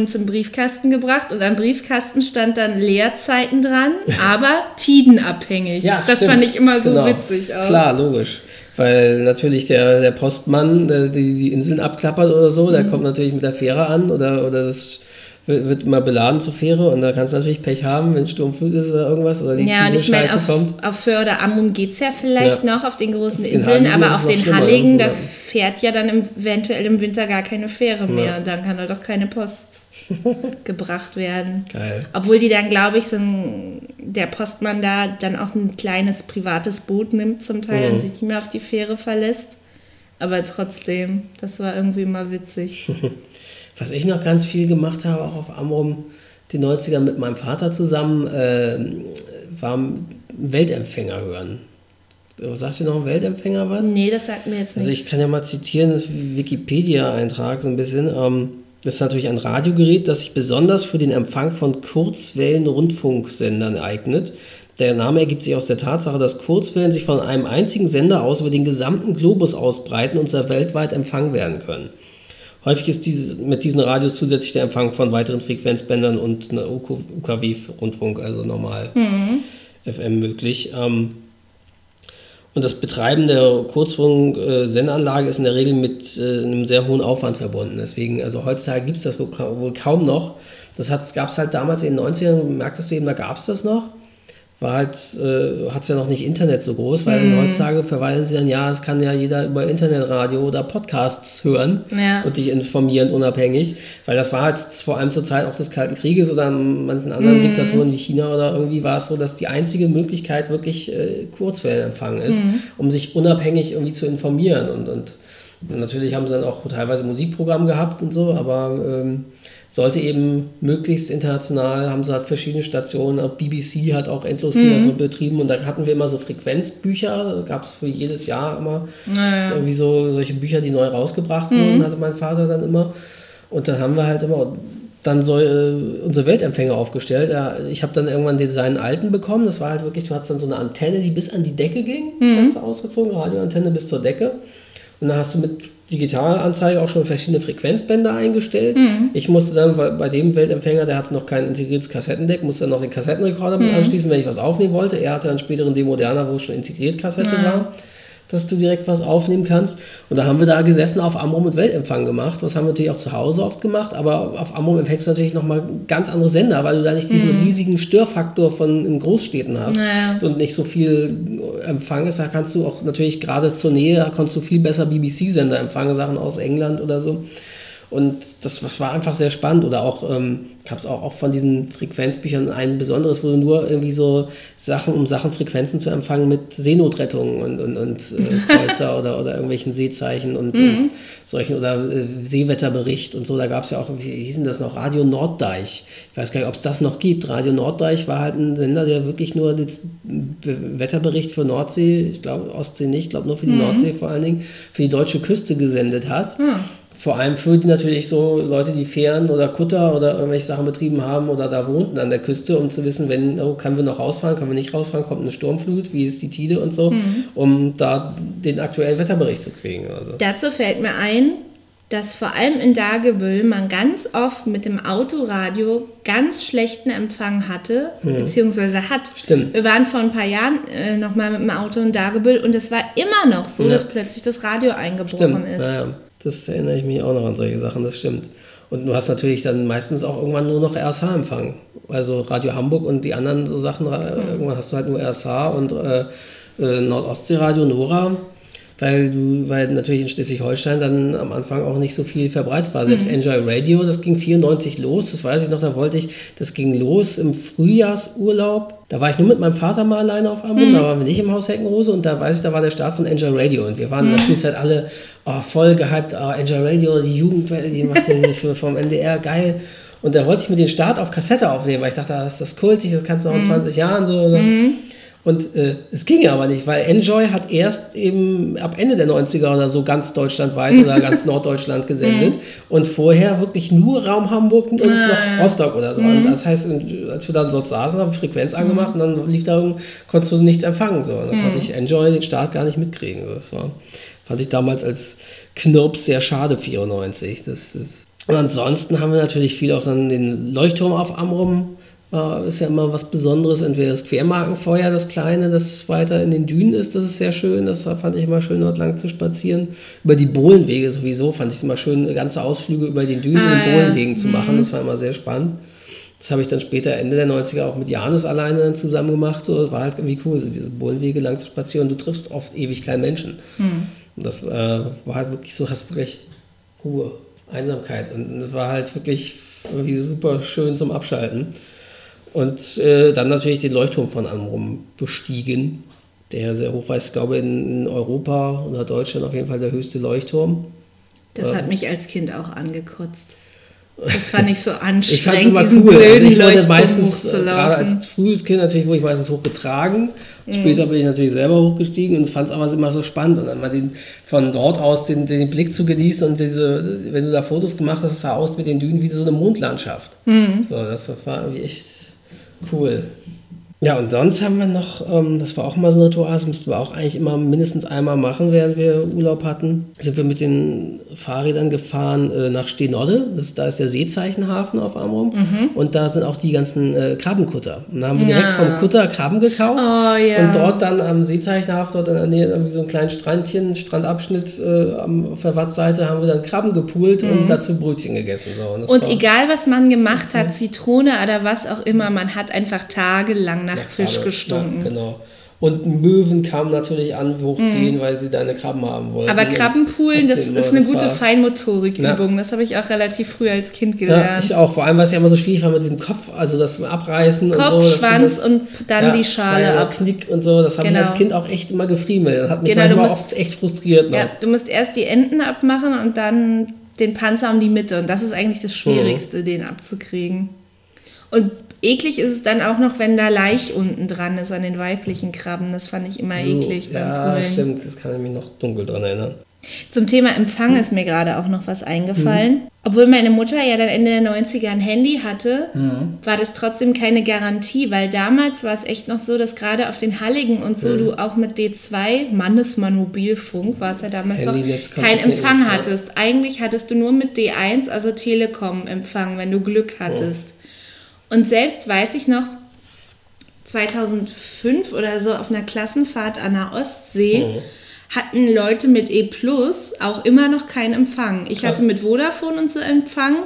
und zum Briefkasten gebracht und am Briefkasten stand dann Leerzeiten dran, aber tidenabhängig. Ja, das stimmt. fand ich immer so genau. witzig auch. Klar, logisch. Weil natürlich der, der Postmann, der die, die Inseln abklappert oder so, mhm. der kommt natürlich mit der Fähre an oder, oder das wird immer beladen zur Fähre und da kannst du natürlich Pech haben, wenn Sturmflut ist oder irgendwas oder die ja, und ich meine, auf, kommt. auf Föhr oder Amrum geht es ja vielleicht ja. noch auf den großen auf Inseln, den aber auf den Halligen, da fährt ja dann eventuell im Winter gar keine Fähre mehr und dann kann da doch keine Post gebracht werden. Geil. Obwohl die dann, glaube ich, so ein, der Postmann da dann auch ein kleines privates Boot nimmt zum Teil mhm. und sich nicht mehr auf die Fähre verlässt. Aber trotzdem, das war irgendwie mal witzig. Was ich noch ganz viel gemacht habe, auch auf Amrum, die 90er mit meinem Vater zusammen, äh, war Weltempfänger hören. Sagt ihr noch ein Weltempfänger was? Nee, das sagt mir jetzt nicht. Also ich kann ja mal zitieren, das Wikipedia-Eintrag so ein bisschen. Ähm, das ist natürlich ein Radiogerät, das sich besonders für den Empfang von Kurzwellen-Rundfunksendern eignet. Der Name ergibt sich aus der Tatsache, dass Kurzwellen sich von einem einzigen Sender aus über den gesamten Globus ausbreiten und sehr weltweit empfangen werden können. Häufig ist dieses, mit diesen Radios zusätzlich der Empfang von weiteren Frequenzbändern und UKW-Rundfunk, also normal mhm. FM möglich. Ähm, und das Betreiben der Kurzfunk-Sendeanlage ist in der Regel mit äh, einem sehr hohen Aufwand verbunden. Deswegen, also heutzutage gibt es das wohl kaum noch. Das gab es halt damals in den 90ern, merktest du eben, da gab es das noch war halt, äh, hat es ja noch nicht Internet so groß, weil mhm. heutzutage verweisen sie dann, ja, es kann ja jeder über Internetradio oder Podcasts hören ja. und dich informieren unabhängig, weil das war halt vor allem zur Zeit auch des Kalten Krieges oder manchen anderen mhm. Diktaturen wie China oder irgendwie war es so, dass die einzige Möglichkeit wirklich äh, Kurzwellenempfang ist, mhm. um sich unabhängig irgendwie zu informieren und, und natürlich haben sie dann auch teilweise Musikprogramm gehabt und so, aber ähm, sollte eben möglichst international, haben sie halt verschiedene Stationen, BBC hat auch endlos viel mhm. betrieben und da hatten wir immer so Frequenzbücher, gab es für jedes Jahr immer naja. irgendwie so solche Bücher, die neu rausgebracht mhm. wurden, hatte mein Vater dann immer. Und dann haben wir halt immer dann so äh, unsere Weltempfänger aufgestellt. Ja, ich habe dann irgendwann den seinen alten bekommen. Das war halt wirklich, du hattest dann so eine Antenne, die bis an die Decke ging, mhm. hast du ausgezogen, Radioantenne bis zur Decke. Und dann hast du mit Digitalanzeige auch schon verschiedene Frequenzbänder eingestellt. Mhm. Ich musste dann bei dem Weltempfänger, der hatte noch kein integriertes Kassettendeck, musste dann noch den Kassettenrekorder mhm. anschließen, wenn ich was aufnehmen wollte. Er hatte einen späteren Demoderner, wo schon integriert Kassette ja. war. Dass du direkt was aufnehmen kannst. Und da haben wir da gesessen auf Amrum mit Weltempfang gemacht. Das haben wir natürlich auch zu Hause oft gemacht, aber auf Amrum empfängst du natürlich nochmal ganz andere Sender, weil du da nicht diesen Mhm. riesigen Störfaktor von in Großstädten hast Naja. und nicht so viel Empfang ist. Da kannst du auch natürlich gerade zur Nähe, da konntest du viel besser BBC-Sender empfangen, Sachen aus England oder so. Und das, das war einfach sehr spannend. Oder auch, ähm, gab es auch, auch von diesen Frequenzbüchern ein besonderes, wo du nur irgendwie so Sachen, um Sachen, Frequenzen zu empfangen mit Seenotrettung und, und, und äh, Kreuzer oder, oder irgendwelchen Seezeichen und, und solchen oder äh, Seewetterbericht und so. Da gab es ja auch, wie hieß denn das noch, Radio Norddeich. Ich weiß gar nicht, ob es das noch gibt. Radio Norddeich war halt ein Sender, der wirklich nur den Be- Wetterbericht für Nordsee, ich glaube Ostsee nicht, ich glaube nur für die Nordsee vor allen Dingen, für die deutsche Küste gesendet hat. Vor allem für die natürlich so Leute, die Fähren oder Kutter oder irgendwelche Sachen betrieben haben oder da wohnten an der Küste, um zu wissen, wenn, oh, können wir noch rausfahren, können wir nicht rausfahren, kommt eine Sturmflut, wie ist die Tide und so, um da den aktuellen Wetterbericht zu kriegen. Also. Dazu fällt mir ein, dass vor allem in Dagebüll man ganz oft mit dem Autoradio ganz schlechten Empfang hatte, beziehungsweise hat. Stimmt. Wir waren vor ein paar Jahren äh, nochmal mit dem Auto in Dagebüll und es war immer noch so, Ja. dass plötzlich das Radio eingebrochen Stimmt, ist. ja, ja. Das erinnere ich mich auch noch an solche Sachen, das stimmt. Und du hast natürlich dann meistens auch irgendwann nur noch RSH-Empfang. Also Radio Hamburg und die anderen so Sachen, äh, irgendwann hast du halt nur RSH und äh, äh, Nordostsee-Radio, NORA, weil du, weil natürlich in Schleswig-Holstein dann am Anfang auch nicht so viel verbreitet war. Selbst Enjoy Radio, das ging 94 los, das weiß ich noch, da wollte ich, das ging los im Frühjahrsurlaub. Da war ich nur mit meinem Vater mal alleine auf Amrum, da waren wir nicht im Haus Heckenrose und da weiß ich, da war der Start von Enjoy Radio und wir waren in der Schulzeit alle oh, voll gehypt, oh, Enjoy Radio, die Jugendwelle, die macht ja für, vom NDR, geil. Und da wollte ich mir den Start auf Kassette aufnehmen, weil ich dachte, das ist das kultig, das kannst du noch in 20 Jahren so. Ne? Und äh, es ging aber nicht, weil Enjoy hat erst eben ab Ende der 90er oder so ganz deutschlandweit oder ganz Norddeutschland gesendet und vorher wirklich nur Raum Hamburg und noch Rostock oder so. Und das heißt, als wir dann dort saßen, haben wir Frequenz angemacht und dann lief da, irgend- konntest du nichts empfangen. So. Und dann konnte ich Enjoy den Start gar nicht mitkriegen. Das war, fand ich damals als Knirps sehr schade, 94. Das ist und ansonsten haben wir natürlich viel auch dann den Leuchtturm auf Amrum. Äh, ist ja immer was Besonderes. Entweder das Quermarkenfeuer, das kleine, das weiter in den Dünen ist, das ist sehr schön. Das fand ich immer schön, dort lang zu spazieren. Über die Bohlenwege sowieso fand ich es immer schön, ganze Ausflüge über den Dünen Ah, und ja. Bohlenwegen zu machen. Das war immer sehr spannend. Das habe ich dann später Ende der 90er auch mit Janis alleine zusammen gemacht. So, das war halt irgendwie cool, diese Bohlenwege lang zu spazieren. Du triffst oft ewig keinen Menschen. Und das äh, war halt wirklich so, hast wirklich Ruhe, Einsamkeit. Und das war halt wirklich irgendwie super schön zum Abschalten. Und äh, dann natürlich den Leuchtturm von Amrum bestiegen, der sehr hoch war. Ich glaube, in, Europa oder Deutschland auf jeden Fall der höchste Leuchtturm. Das hat mich als Kind auch angekotzt. Das fand ich so Ich fand es anstrengend, immer cool. Also ich wurde meistens, äh, gerade als frühes Kind natürlich, wurde ich meistens hochgetragen. Später bin ich natürlich selber hochgestiegen und fand es aber immer so spannend. Und dann mal den, von dort aus den, den Blick zu genießen und diese, wenn du da Fotos gemacht hast, sah aus mit den Dünen wie so eine Mondlandschaft. So, das war irgendwie echt cool. Ja, und sonst haben wir noch, ähm, das war auch mal so ein Ritual, das mussten wir auch eigentlich immer mindestens einmal machen, während wir Urlaub hatten. Sind wir mit den Fahrrädern gefahren äh, nach Steenodde, das, da ist der Seezeichenhafen auf Amrum. Und da sind auch die ganzen äh, Krabbenkutter. Und da haben wir direkt Ja. vom Kutter Krabben gekauft. Oh, ja. Und dort dann am Seezeichenhafen, dort in der Nähe irgendwie so einen kleinen Strandchen, Strandabschnitt äh, am, auf der Wattseite, haben wir dann Krabben gepult und dazu Brötchen gegessen. So. Mhm. Und war- egal, was man gemacht hat, Zitrone oder was auch immer, man hat einfach tagelang nach Fisch Krabbe, gestunken. Ja, genau. Und Möwen kamen natürlich an, hochziehen, weil sie deine Krabben haben wollten. Mhm. Aber Krabbenpoolen, das ist eine das gute Feinmotorikübung. Das habe ich auch relativ früh als Kind Ja, gelernt. ich auch. Vor allem, weil es ja immer so schwierig war mit diesem Kopf, also das Abreißen Kopf, und so. Schwanz das, und dann die das war Schale ja ab. Knick und so, das habe ich Genau. als Kind auch echt immer gefriemelt. Das hat mich Genau, manchmal musst- oft echt frustriert. ja, du musst erst die Enden abmachen und dann den Panzer um die Mitte. Und das ist eigentlich das Schwierigste, den abzukriegen. Und eklig ist es dann auch noch, wenn da Laich unten dran ist an den weiblichen Krabben. Das fand ich immer eklig beim Ja, Poolen. stimmt. Das kann ich mich noch dunkel dran erinnern. Zum Thema Empfang ist mir gerade auch noch was eingefallen. Obwohl meine Mutter ja dann Ende der 90er ein Handy hatte, war das trotzdem keine Garantie, weil damals war es echt noch so, dass gerade auf den Halligen und so du auch mit D2, Mannesmann Mobilfunk, war es ja damals noch, Handynetz kannst kein du knicken, Empfang hattest. Eigentlich hattest du nur mit D1, also Telekom, Empfang, wenn du Glück hattest. Und selbst weiß ich noch, 2005 oder so auf einer Klassenfahrt an der Ostsee hatten Leute mit E Plus auch immer noch keinen Empfang. Ich Krass. hatte mit Vodafone und so Empfang,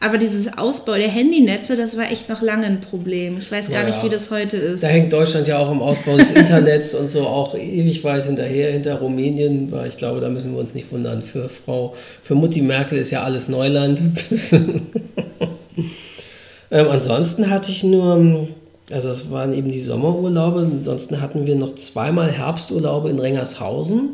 aber dieses Ausbau der Handynetze, das war echt noch lange ein Problem. Ich weiß gar Ja, nicht, wie das heute ist. Da hängt Deutschland ja auch im Ausbau des Internets und so auch ewig weit hinterher, hinter Rumänien, weil ich glaube, da müssen wir uns nicht wundern. Für Frau, für Mutti Merkel ist ja alles Neuland. ähm, ansonsten hatte ich nur, also es waren eben die Sommerurlaube, ansonsten hatten wir noch zweimal Herbsturlaube in Rengershausen.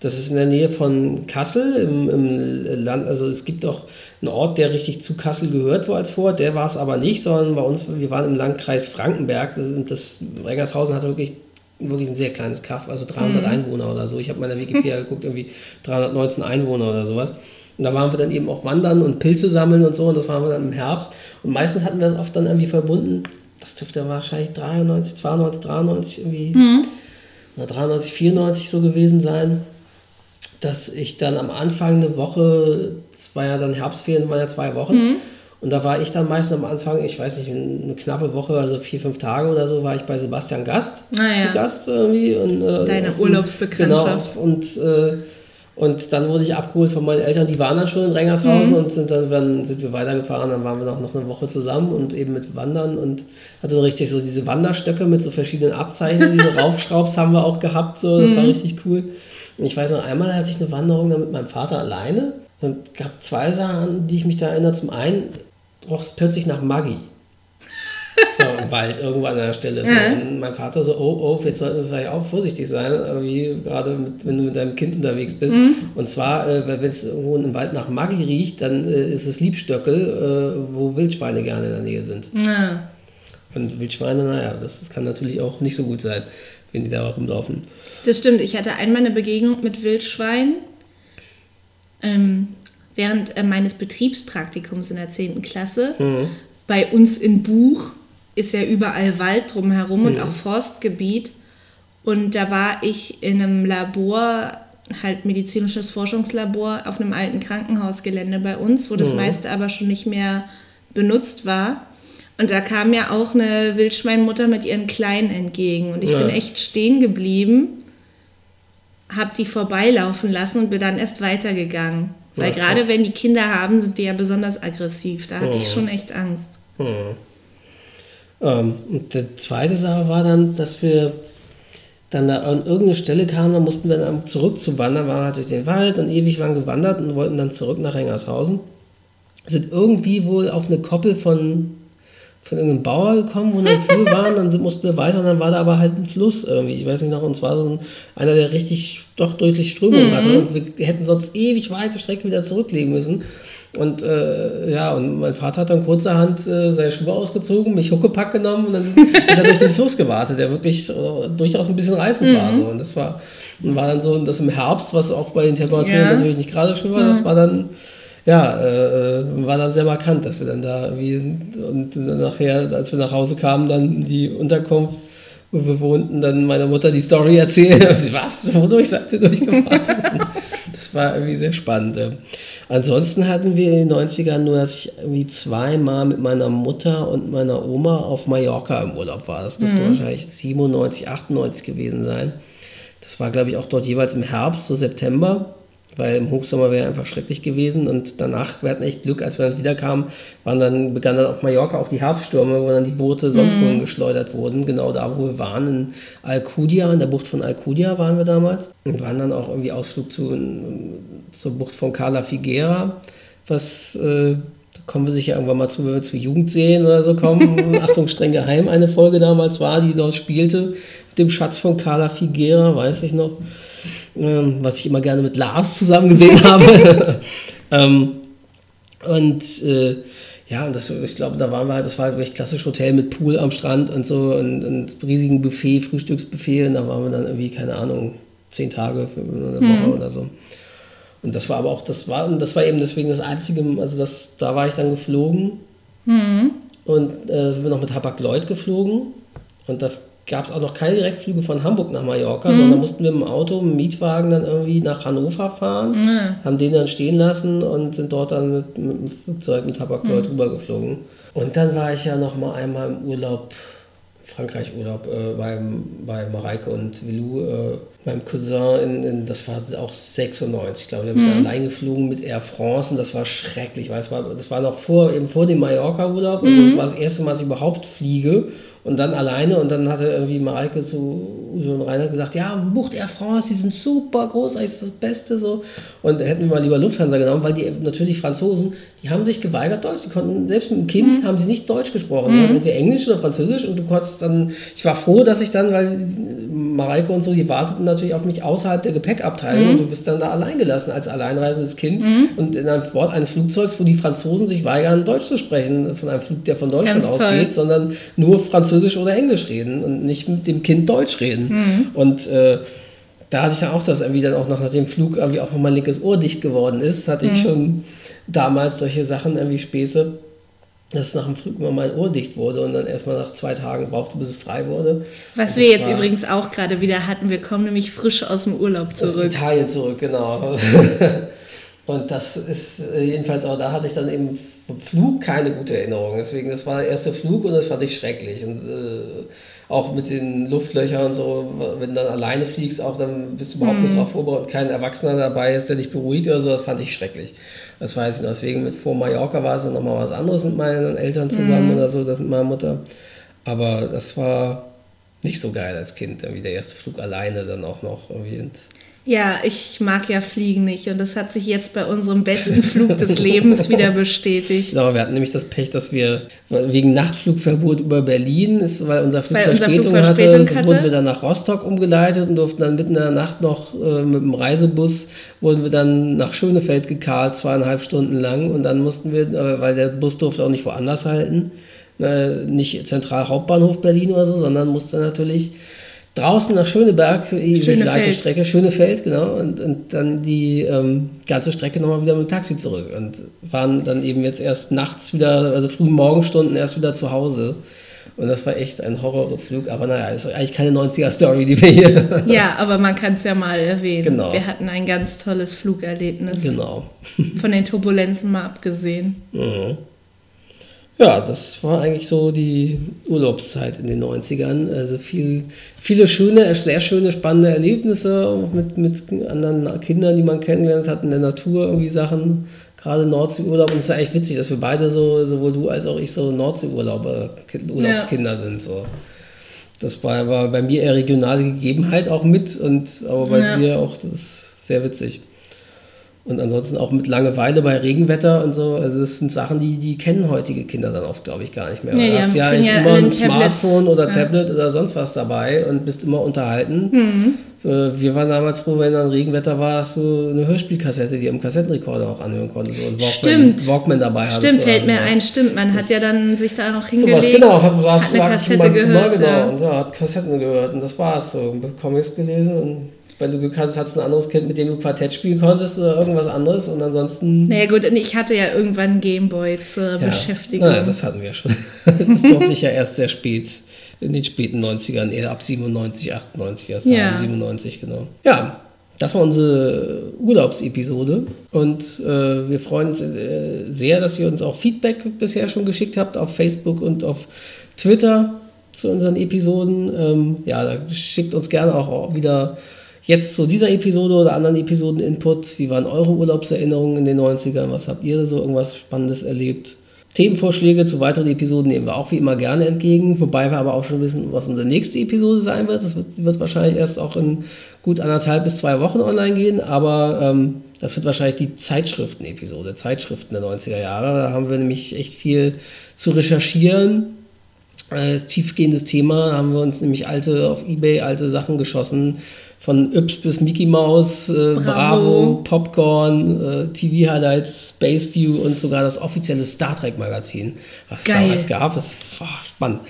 Das ist in der Nähe von Kassel im, im Land. Also es gibt auch einen Ort, der richtig zu Kassel gehört wo als Vorort. Der war es aber nicht, sondern bei uns, wir waren im Landkreis Frankenberg. Das, das Rengershausen hat wirklich, wirklich ein sehr kleines Kaff, also 300 Einwohner oder so. Ich habe mal in der Wikipedia geguckt, irgendwie 319 Einwohner oder sowas. Und da waren wir dann eben auch wandern und Pilze sammeln und so. Und das waren wir dann im Herbst. Und meistens hatten wir das oft dann irgendwie verbunden. Das dürfte wahrscheinlich 93, 92, 93 irgendwie oder 93, 94 so gewesen sein, dass ich dann am Anfang eine Woche, es war ja dann Herbstferien, waren ja zwei Wochen, und da war ich dann meistens am Anfang, ich weiß nicht, eine knappe Woche, also vier, fünf Tage oder so, war ich bei Sebastian Gast Ah, ja. zu Gast irgendwie. Und, äh, Deine Urlaubsbekanntschaft. Genau, und, äh, und dann wurde ich abgeholt von meinen Eltern, die waren dann schon in Rengershausen und sind dann, dann sind wir weitergefahren, dann waren wir noch, noch eine Woche zusammen und eben mit Wandern und hatte so richtig so diese Wanderstöcke mit so verschiedenen Abzeichen, diese Raufschraubs haben wir auch gehabt, so, das war richtig cool. Und ich weiß noch, einmal hatte ich eine Wanderung dann mit meinem Vater alleine und gab zwei Sachen, die ich mich da erinnere. Zum einen roch es plötzlich nach Maggi. So im Wald, irgendwo an einer Stelle. So. Und mein Vater so, oh, oh, jetzt sollten wir vielleicht auch vorsichtig sein, irgendwie gerade mit, wenn du mit deinem Kind unterwegs bist. Und zwar, äh, wenn es irgendwo im Wald nach Maggi riecht, dann äh, ist es Liebstöckel, äh, wo Wildschweine gerne in der Nähe sind. Ja. Und Wildschweine, naja, das, das kann natürlich auch nicht so gut sein, wenn die da rumlaufen. Das stimmt. Ich hatte einmal eine Begegnung mit Wildschweinen ähm, während äh, meines Betriebspraktikums in der 10. Klasse. Bei uns in Buch ist ja überall Wald drumherum und auch Forstgebiet. Und da war ich in einem Labor, halt medizinisches Forschungslabor, auf einem alten Krankenhausgelände bei uns, wo das meiste aber schon nicht mehr benutzt war. Und da kam ja auch eine Wildschweinmutter mit ihren Kleinen entgegen. Und ich Ja. bin echt stehen geblieben, hab die vorbeilaufen lassen und bin dann erst weitergegangen. Weil Ja, gerade wenn die Kinder haben, sind die ja besonders aggressiv. Da hatte ich Oh. schon echt Angst. Ähm, und die zweite Sache war dann, dass wir dann da an irgendeine Stelle kamen, da mussten wir dann zurück zu wandern, waren halt durch den Wald und ewig lang gewandert und wollten dann zurück nach Rengershausen. Sind irgendwie wohl auf eine Koppel von, von irgendeinem Bauer gekommen, wo eine Kühe waren, dann sind, mussten wir weiter und dann war da aber halt ein Fluss irgendwie. Ich weiß nicht noch, und zwar so ein, einer, der richtig doch deutlich Strömung hatte und wir hätten sonst ewig weite Strecke wieder zurücklegen müssen. Und äh, ja, und mein Vater hat dann kurzerhand äh, seine Schuhe ausgezogen, mich Huckepack genommen und dann ist er durch den Fluss gewartet, der wirklich äh, durchaus ein bisschen reißend war. So. Und das war, war dann so, das im Herbst, was auch bei den Temperaturen Ja. natürlich nicht gerade schön war, das war dann, ja, äh, war dann sehr markant, dass wir dann da wie und nachher, als wir nach Hause kamen, dann die Unterkunft, wo wir wohnten, dann meiner Mutter die Story erzählen. Sie, was? Wodurch seid ihr durchgewartet? das war irgendwie sehr spannend. Ansonsten hatten wir in den 90ern nur, dass ich irgendwie zweimal mit meiner Mutter und meiner Oma auf Mallorca im Urlaub war. Das dürfte wahrscheinlich 97, 98 gewesen sein. Das war, glaube ich, auch dort jeweils im Herbst, so September, weil im Hochsommer wäre einfach schrecklich gewesen. Und danach, wir hatten echt Glück, als wir dann wiederkamen, waren dann, begannen dann auf Mallorca auch die Herbststürme, wo dann die Boote sonst wohin geschleudert wurden. Genau da, wo wir waren, in Alcudia, in der Bucht von Alcudia waren wir damals. Und waren dann auch irgendwie Ausflug zu, zur Bucht von Cala Figuera, was... Äh, da kommen wir sicher irgendwann mal zu, wenn wir zu Jugendserien oder so kommen. Achtung, streng geheim, eine Folge damals war, die dort spielte, mit dem Schatz von Carla Figuera, weiß ich noch. Ähm, was ich immer gerne mit Lars zusammen gesehen habe. ähm, und äh, ja, und das, ich glaube, da waren wir halt, das war halt wirklich klassisch Hotel mit Pool am Strand und so und, und riesigen Buffet, Frühstücksbuffet und da waren wir dann irgendwie, keine Ahnung, zehn Tage für eine Woche oder so. Und das war aber auch, das war, das war eben deswegen das einzige, also das, da war ich dann geflogen. Und äh, sind wir noch mit Hapag-Lloyd geflogen. Und da gab es auch noch keine Direktflüge von Hamburg nach Mallorca, sondern mussten wir mit dem Auto, mit dem Mietwagen dann irgendwie nach Hannover fahren, haben den dann stehen lassen und sind dort dann mit, mit dem Flugzeug mit Hapag-Lloyd rübergeflogen. Und dann war ich ja noch mal einmal im Urlaub Frankreich-Urlaub äh, beim, bei Mareike und Willou, äh, meinem Cousin, in, in, das war auch 96, glaube ich, da bin ich mhm. allein geflogen mit Air France und das war schrecklich, weil es war, das war noch vor, eben vor dem Mallorca-Urlaub, also mhm. das war das erste Mal, dass ich überhaupt fliege und dann alleine und dann hatte irgendwie Mareike zu Uso und Rainer gesagt, ja, bucht Air France, die sind super großartig, ist das Beste so. Und hätten wir mal lieber Lufthansa genommen, weil die natürlich Franzosen, die haben sich geweigert Deutsch, die konnten, selbst mit dem Kind mhm. haben sie nicht Deutsch gesprochen, mhm. entweder Englisch oder Französisch und du konntest dann, ich war froh, dass ich dann, weil Mareike und so, die warteten natürlich auf mich außerhalb der Gepäckabteilung mhm. und du bist dann da allein gelassen als alleinreisendes Kind mhm. und in einem Wort eines Flugzeugs, wo die Franzosen sich weigern, Deutsch zu sprechen, von einem Flug, der von Deutschland Ganz ausgeht, toll. sondern nur Französisch oder Englisch reden und nicht mit dem Kind Deutsch reden. Mhm. Und äh, da hatte ich dann auch das irgendwie dann auch noch nach dem Flug irgendwie auch mein linkes Ohr dicht geworden ist, hatte ich mhm. schon damals solche Sachen irgendwie Späße dass nach dem Flug immer mein Ohr dicht wurde und dann erstmal nach zwei Tagen brauchte, bis es frei wurde. Was wir jetzt übrigens auch gerade wieder hatten, wir kommen nämlich frisch aus dem Urlaub zurück. Aus Italien zurück, genau. und das ist äh, jedenfalls auch, da hatte ich dann eben vom Flug keine gute Erinnerung. Deswegen, das war der erste Flug und das fand ich schrecklich. Und äh, auch mit den Luftlöchern und so, wenn du dann alleine fliegst, auch dann bist du überhaupt mm. nicht darauf vorbereitet, kein Erwachsener dabei ist, der dich beruhigt oder so, das fand ich schrecklich. Das weiß ich noch. Deswegen mit vor Mallorca war es dann nochmal was anderes mit meinen Eltern zusammen mm. oder so, das mit meiner Mutter. Aber das war nicht so geil als Kind, irgendwie der erste Flug alleine dann auch noch irgendwie. Und ja, ich mag ja Fliegen nicht und das hat sich jetzt bei unserem besten Flug des Lebens wieder bestätigt. Genau, wir hatten nämlich das Pech, dass wir wegen Nachtflugverbot über Berlin, ist, weil unser Flug, weil Verspätung, unser Flug Verspätung hatte, hatte, wurden wir dann nach Rostock umgeleitet und durften dann mitten in der Nacht noch äh, mit dem Reisebus, wurden wir dann nach Schönefeld gekarrt, zweieinhalb Stunden lang und dann mussten wir, äh, weil der Bus durfte auch nicht woanders halten, äh, nicht zentral Hauptbahnhof Berlin oder so, sondern musste natürlich draußen nach Schöneberg, die gleiche Strecke, Schönefeld, genau, und, und dann die ähm, ganze Strecke nochmal wieder mit dem Taxi zurück und waren dann eben jetzt erst nachts wieder, also frühen Morgenstunden erst wieder zu Hause. Und das war echt ein Horrorflug, aber naja, ist eigentlich keine 90er-Story, die wir hier. Ja, aber man kann es ja mal erwähnen. Genau. Wir hatten ein ganz tolles Flugerlebnis. Genau. Von den Turbulenzen mal abgesehen. Mhm. Ja, das war eigentlich so die Urlaubszeit in den 90ern. Also viel, viele schöne, sehr schöne, spannende Erlebnisse mit, mit anderen Kindern, die man kennengelernt hat in der Natur, irgendwie Sachen, gerade Nordseeurlaub. Und es ist eigentlich witzig, dass wir beide so, sowohl du als auch ich, so Nordseeurlauber, Urlaubskinder ja. sind. So. Das war, war bei mir eher regionale Gegebenheit auch mit und aber bei ja. dir auch, das ist sehr witzig. Und ansonsten auch mit Langeweile bei Regenwetter und so. Also das sind Sachen, die, die kennen heutige Kinder dann oft, glaube ich, gar nicht mehr. Nee, du hast ja eigentlich ja immer ein Smartphone oder ja. Tablet oder sonst was dabei und bist immer unterhalten. Mhm. Wir waren damals froh, wenn dann Regenwetter war, hast du eine Hörspielkassette, die am Kassettenrekorder auch anhören konntest und Walkman, stimmt. Walkman dabei hattest. Stimmt, fällt mir ein, stimmt. Man das hat ja dann sich da auch hingelegt. Sowas, genau, hat, saß, hat eine Kassette gehört. Genau, ja. und ja, hat Kassetten gehört und das war es so. Comics gelesen und wenn du Glück hattest, hattest du ein anderes Kind, mit dem du Quartett spielen konntest oder irgendwas anderes und ansonsten. Naja, gut, und ich hatte ja irgendwann Gameboy zur ja, Beschäftigung. Naja, das hatten wir schon. das durfte ich ja erst sehr spät, in den späten 90ern, eher ab 97, 98, erst ja. 97, genau. Ja, das war unsere Urlaubsepisode und äh, wir freuen uns äh, sehr, dass ihr uns auch Feedback bisher schon geschickt habt auf Facebook und auf Twitter zu unseren Episoden. Ähm, ja, da schickt uns gerne auch wieder Jetzt zu dieser Episode oder anderen Episoden Input. Wie waren eure Urlaubserinnerungen in den 90ern? Was habt ihr so irgendwas Spannendes erlebt? Themenvorschläge zu weiteren Episoden nehmen wir auch wie immer gerne entgegen, wobei wir aber auch schon wissen, was unsere nächste Episode sein wird. Das wird, wird wahrscheinlich erst auch in gut anderthalb bis zwei Wochen online gehen, aber ähm, das wird wahrscheinlich die Zeitschriften-Episode, Zeitschriften der 90er Jahre. Da haben wir nämlich echt viel zu recherchieren. Äh, tiefgehendes Thema, da haben wir uns nämlich alte auf Ebay alte Sachen geschossen von Yps bis Mickey Mouse, äh, Bravo. Bravo. Popcorn, äh, TV Highlights, Space View und sogar das offizielle Star Trek Magazin, was Geil. es damals gab. Das war spannend.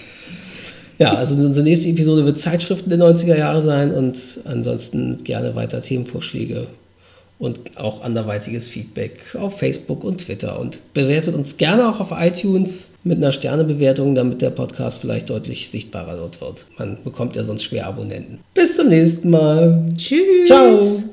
Ja, also unsere nächste Episode wird Zeitschriften der 90er Jahre sein und ansonsten gerne weiter Themenvorschläge und auch anderweitiges Feedback auf Facebook und Twitter. Und bewertet uns gerne auch auf iTunes mit einer Sternebewertung, damit der Podcast vielleicht deutlich sichtbarer dort wird. Man bekommt ja sonst schwer Abonnenten. Bis zum nächsten Mal. Tschüss. Ciao.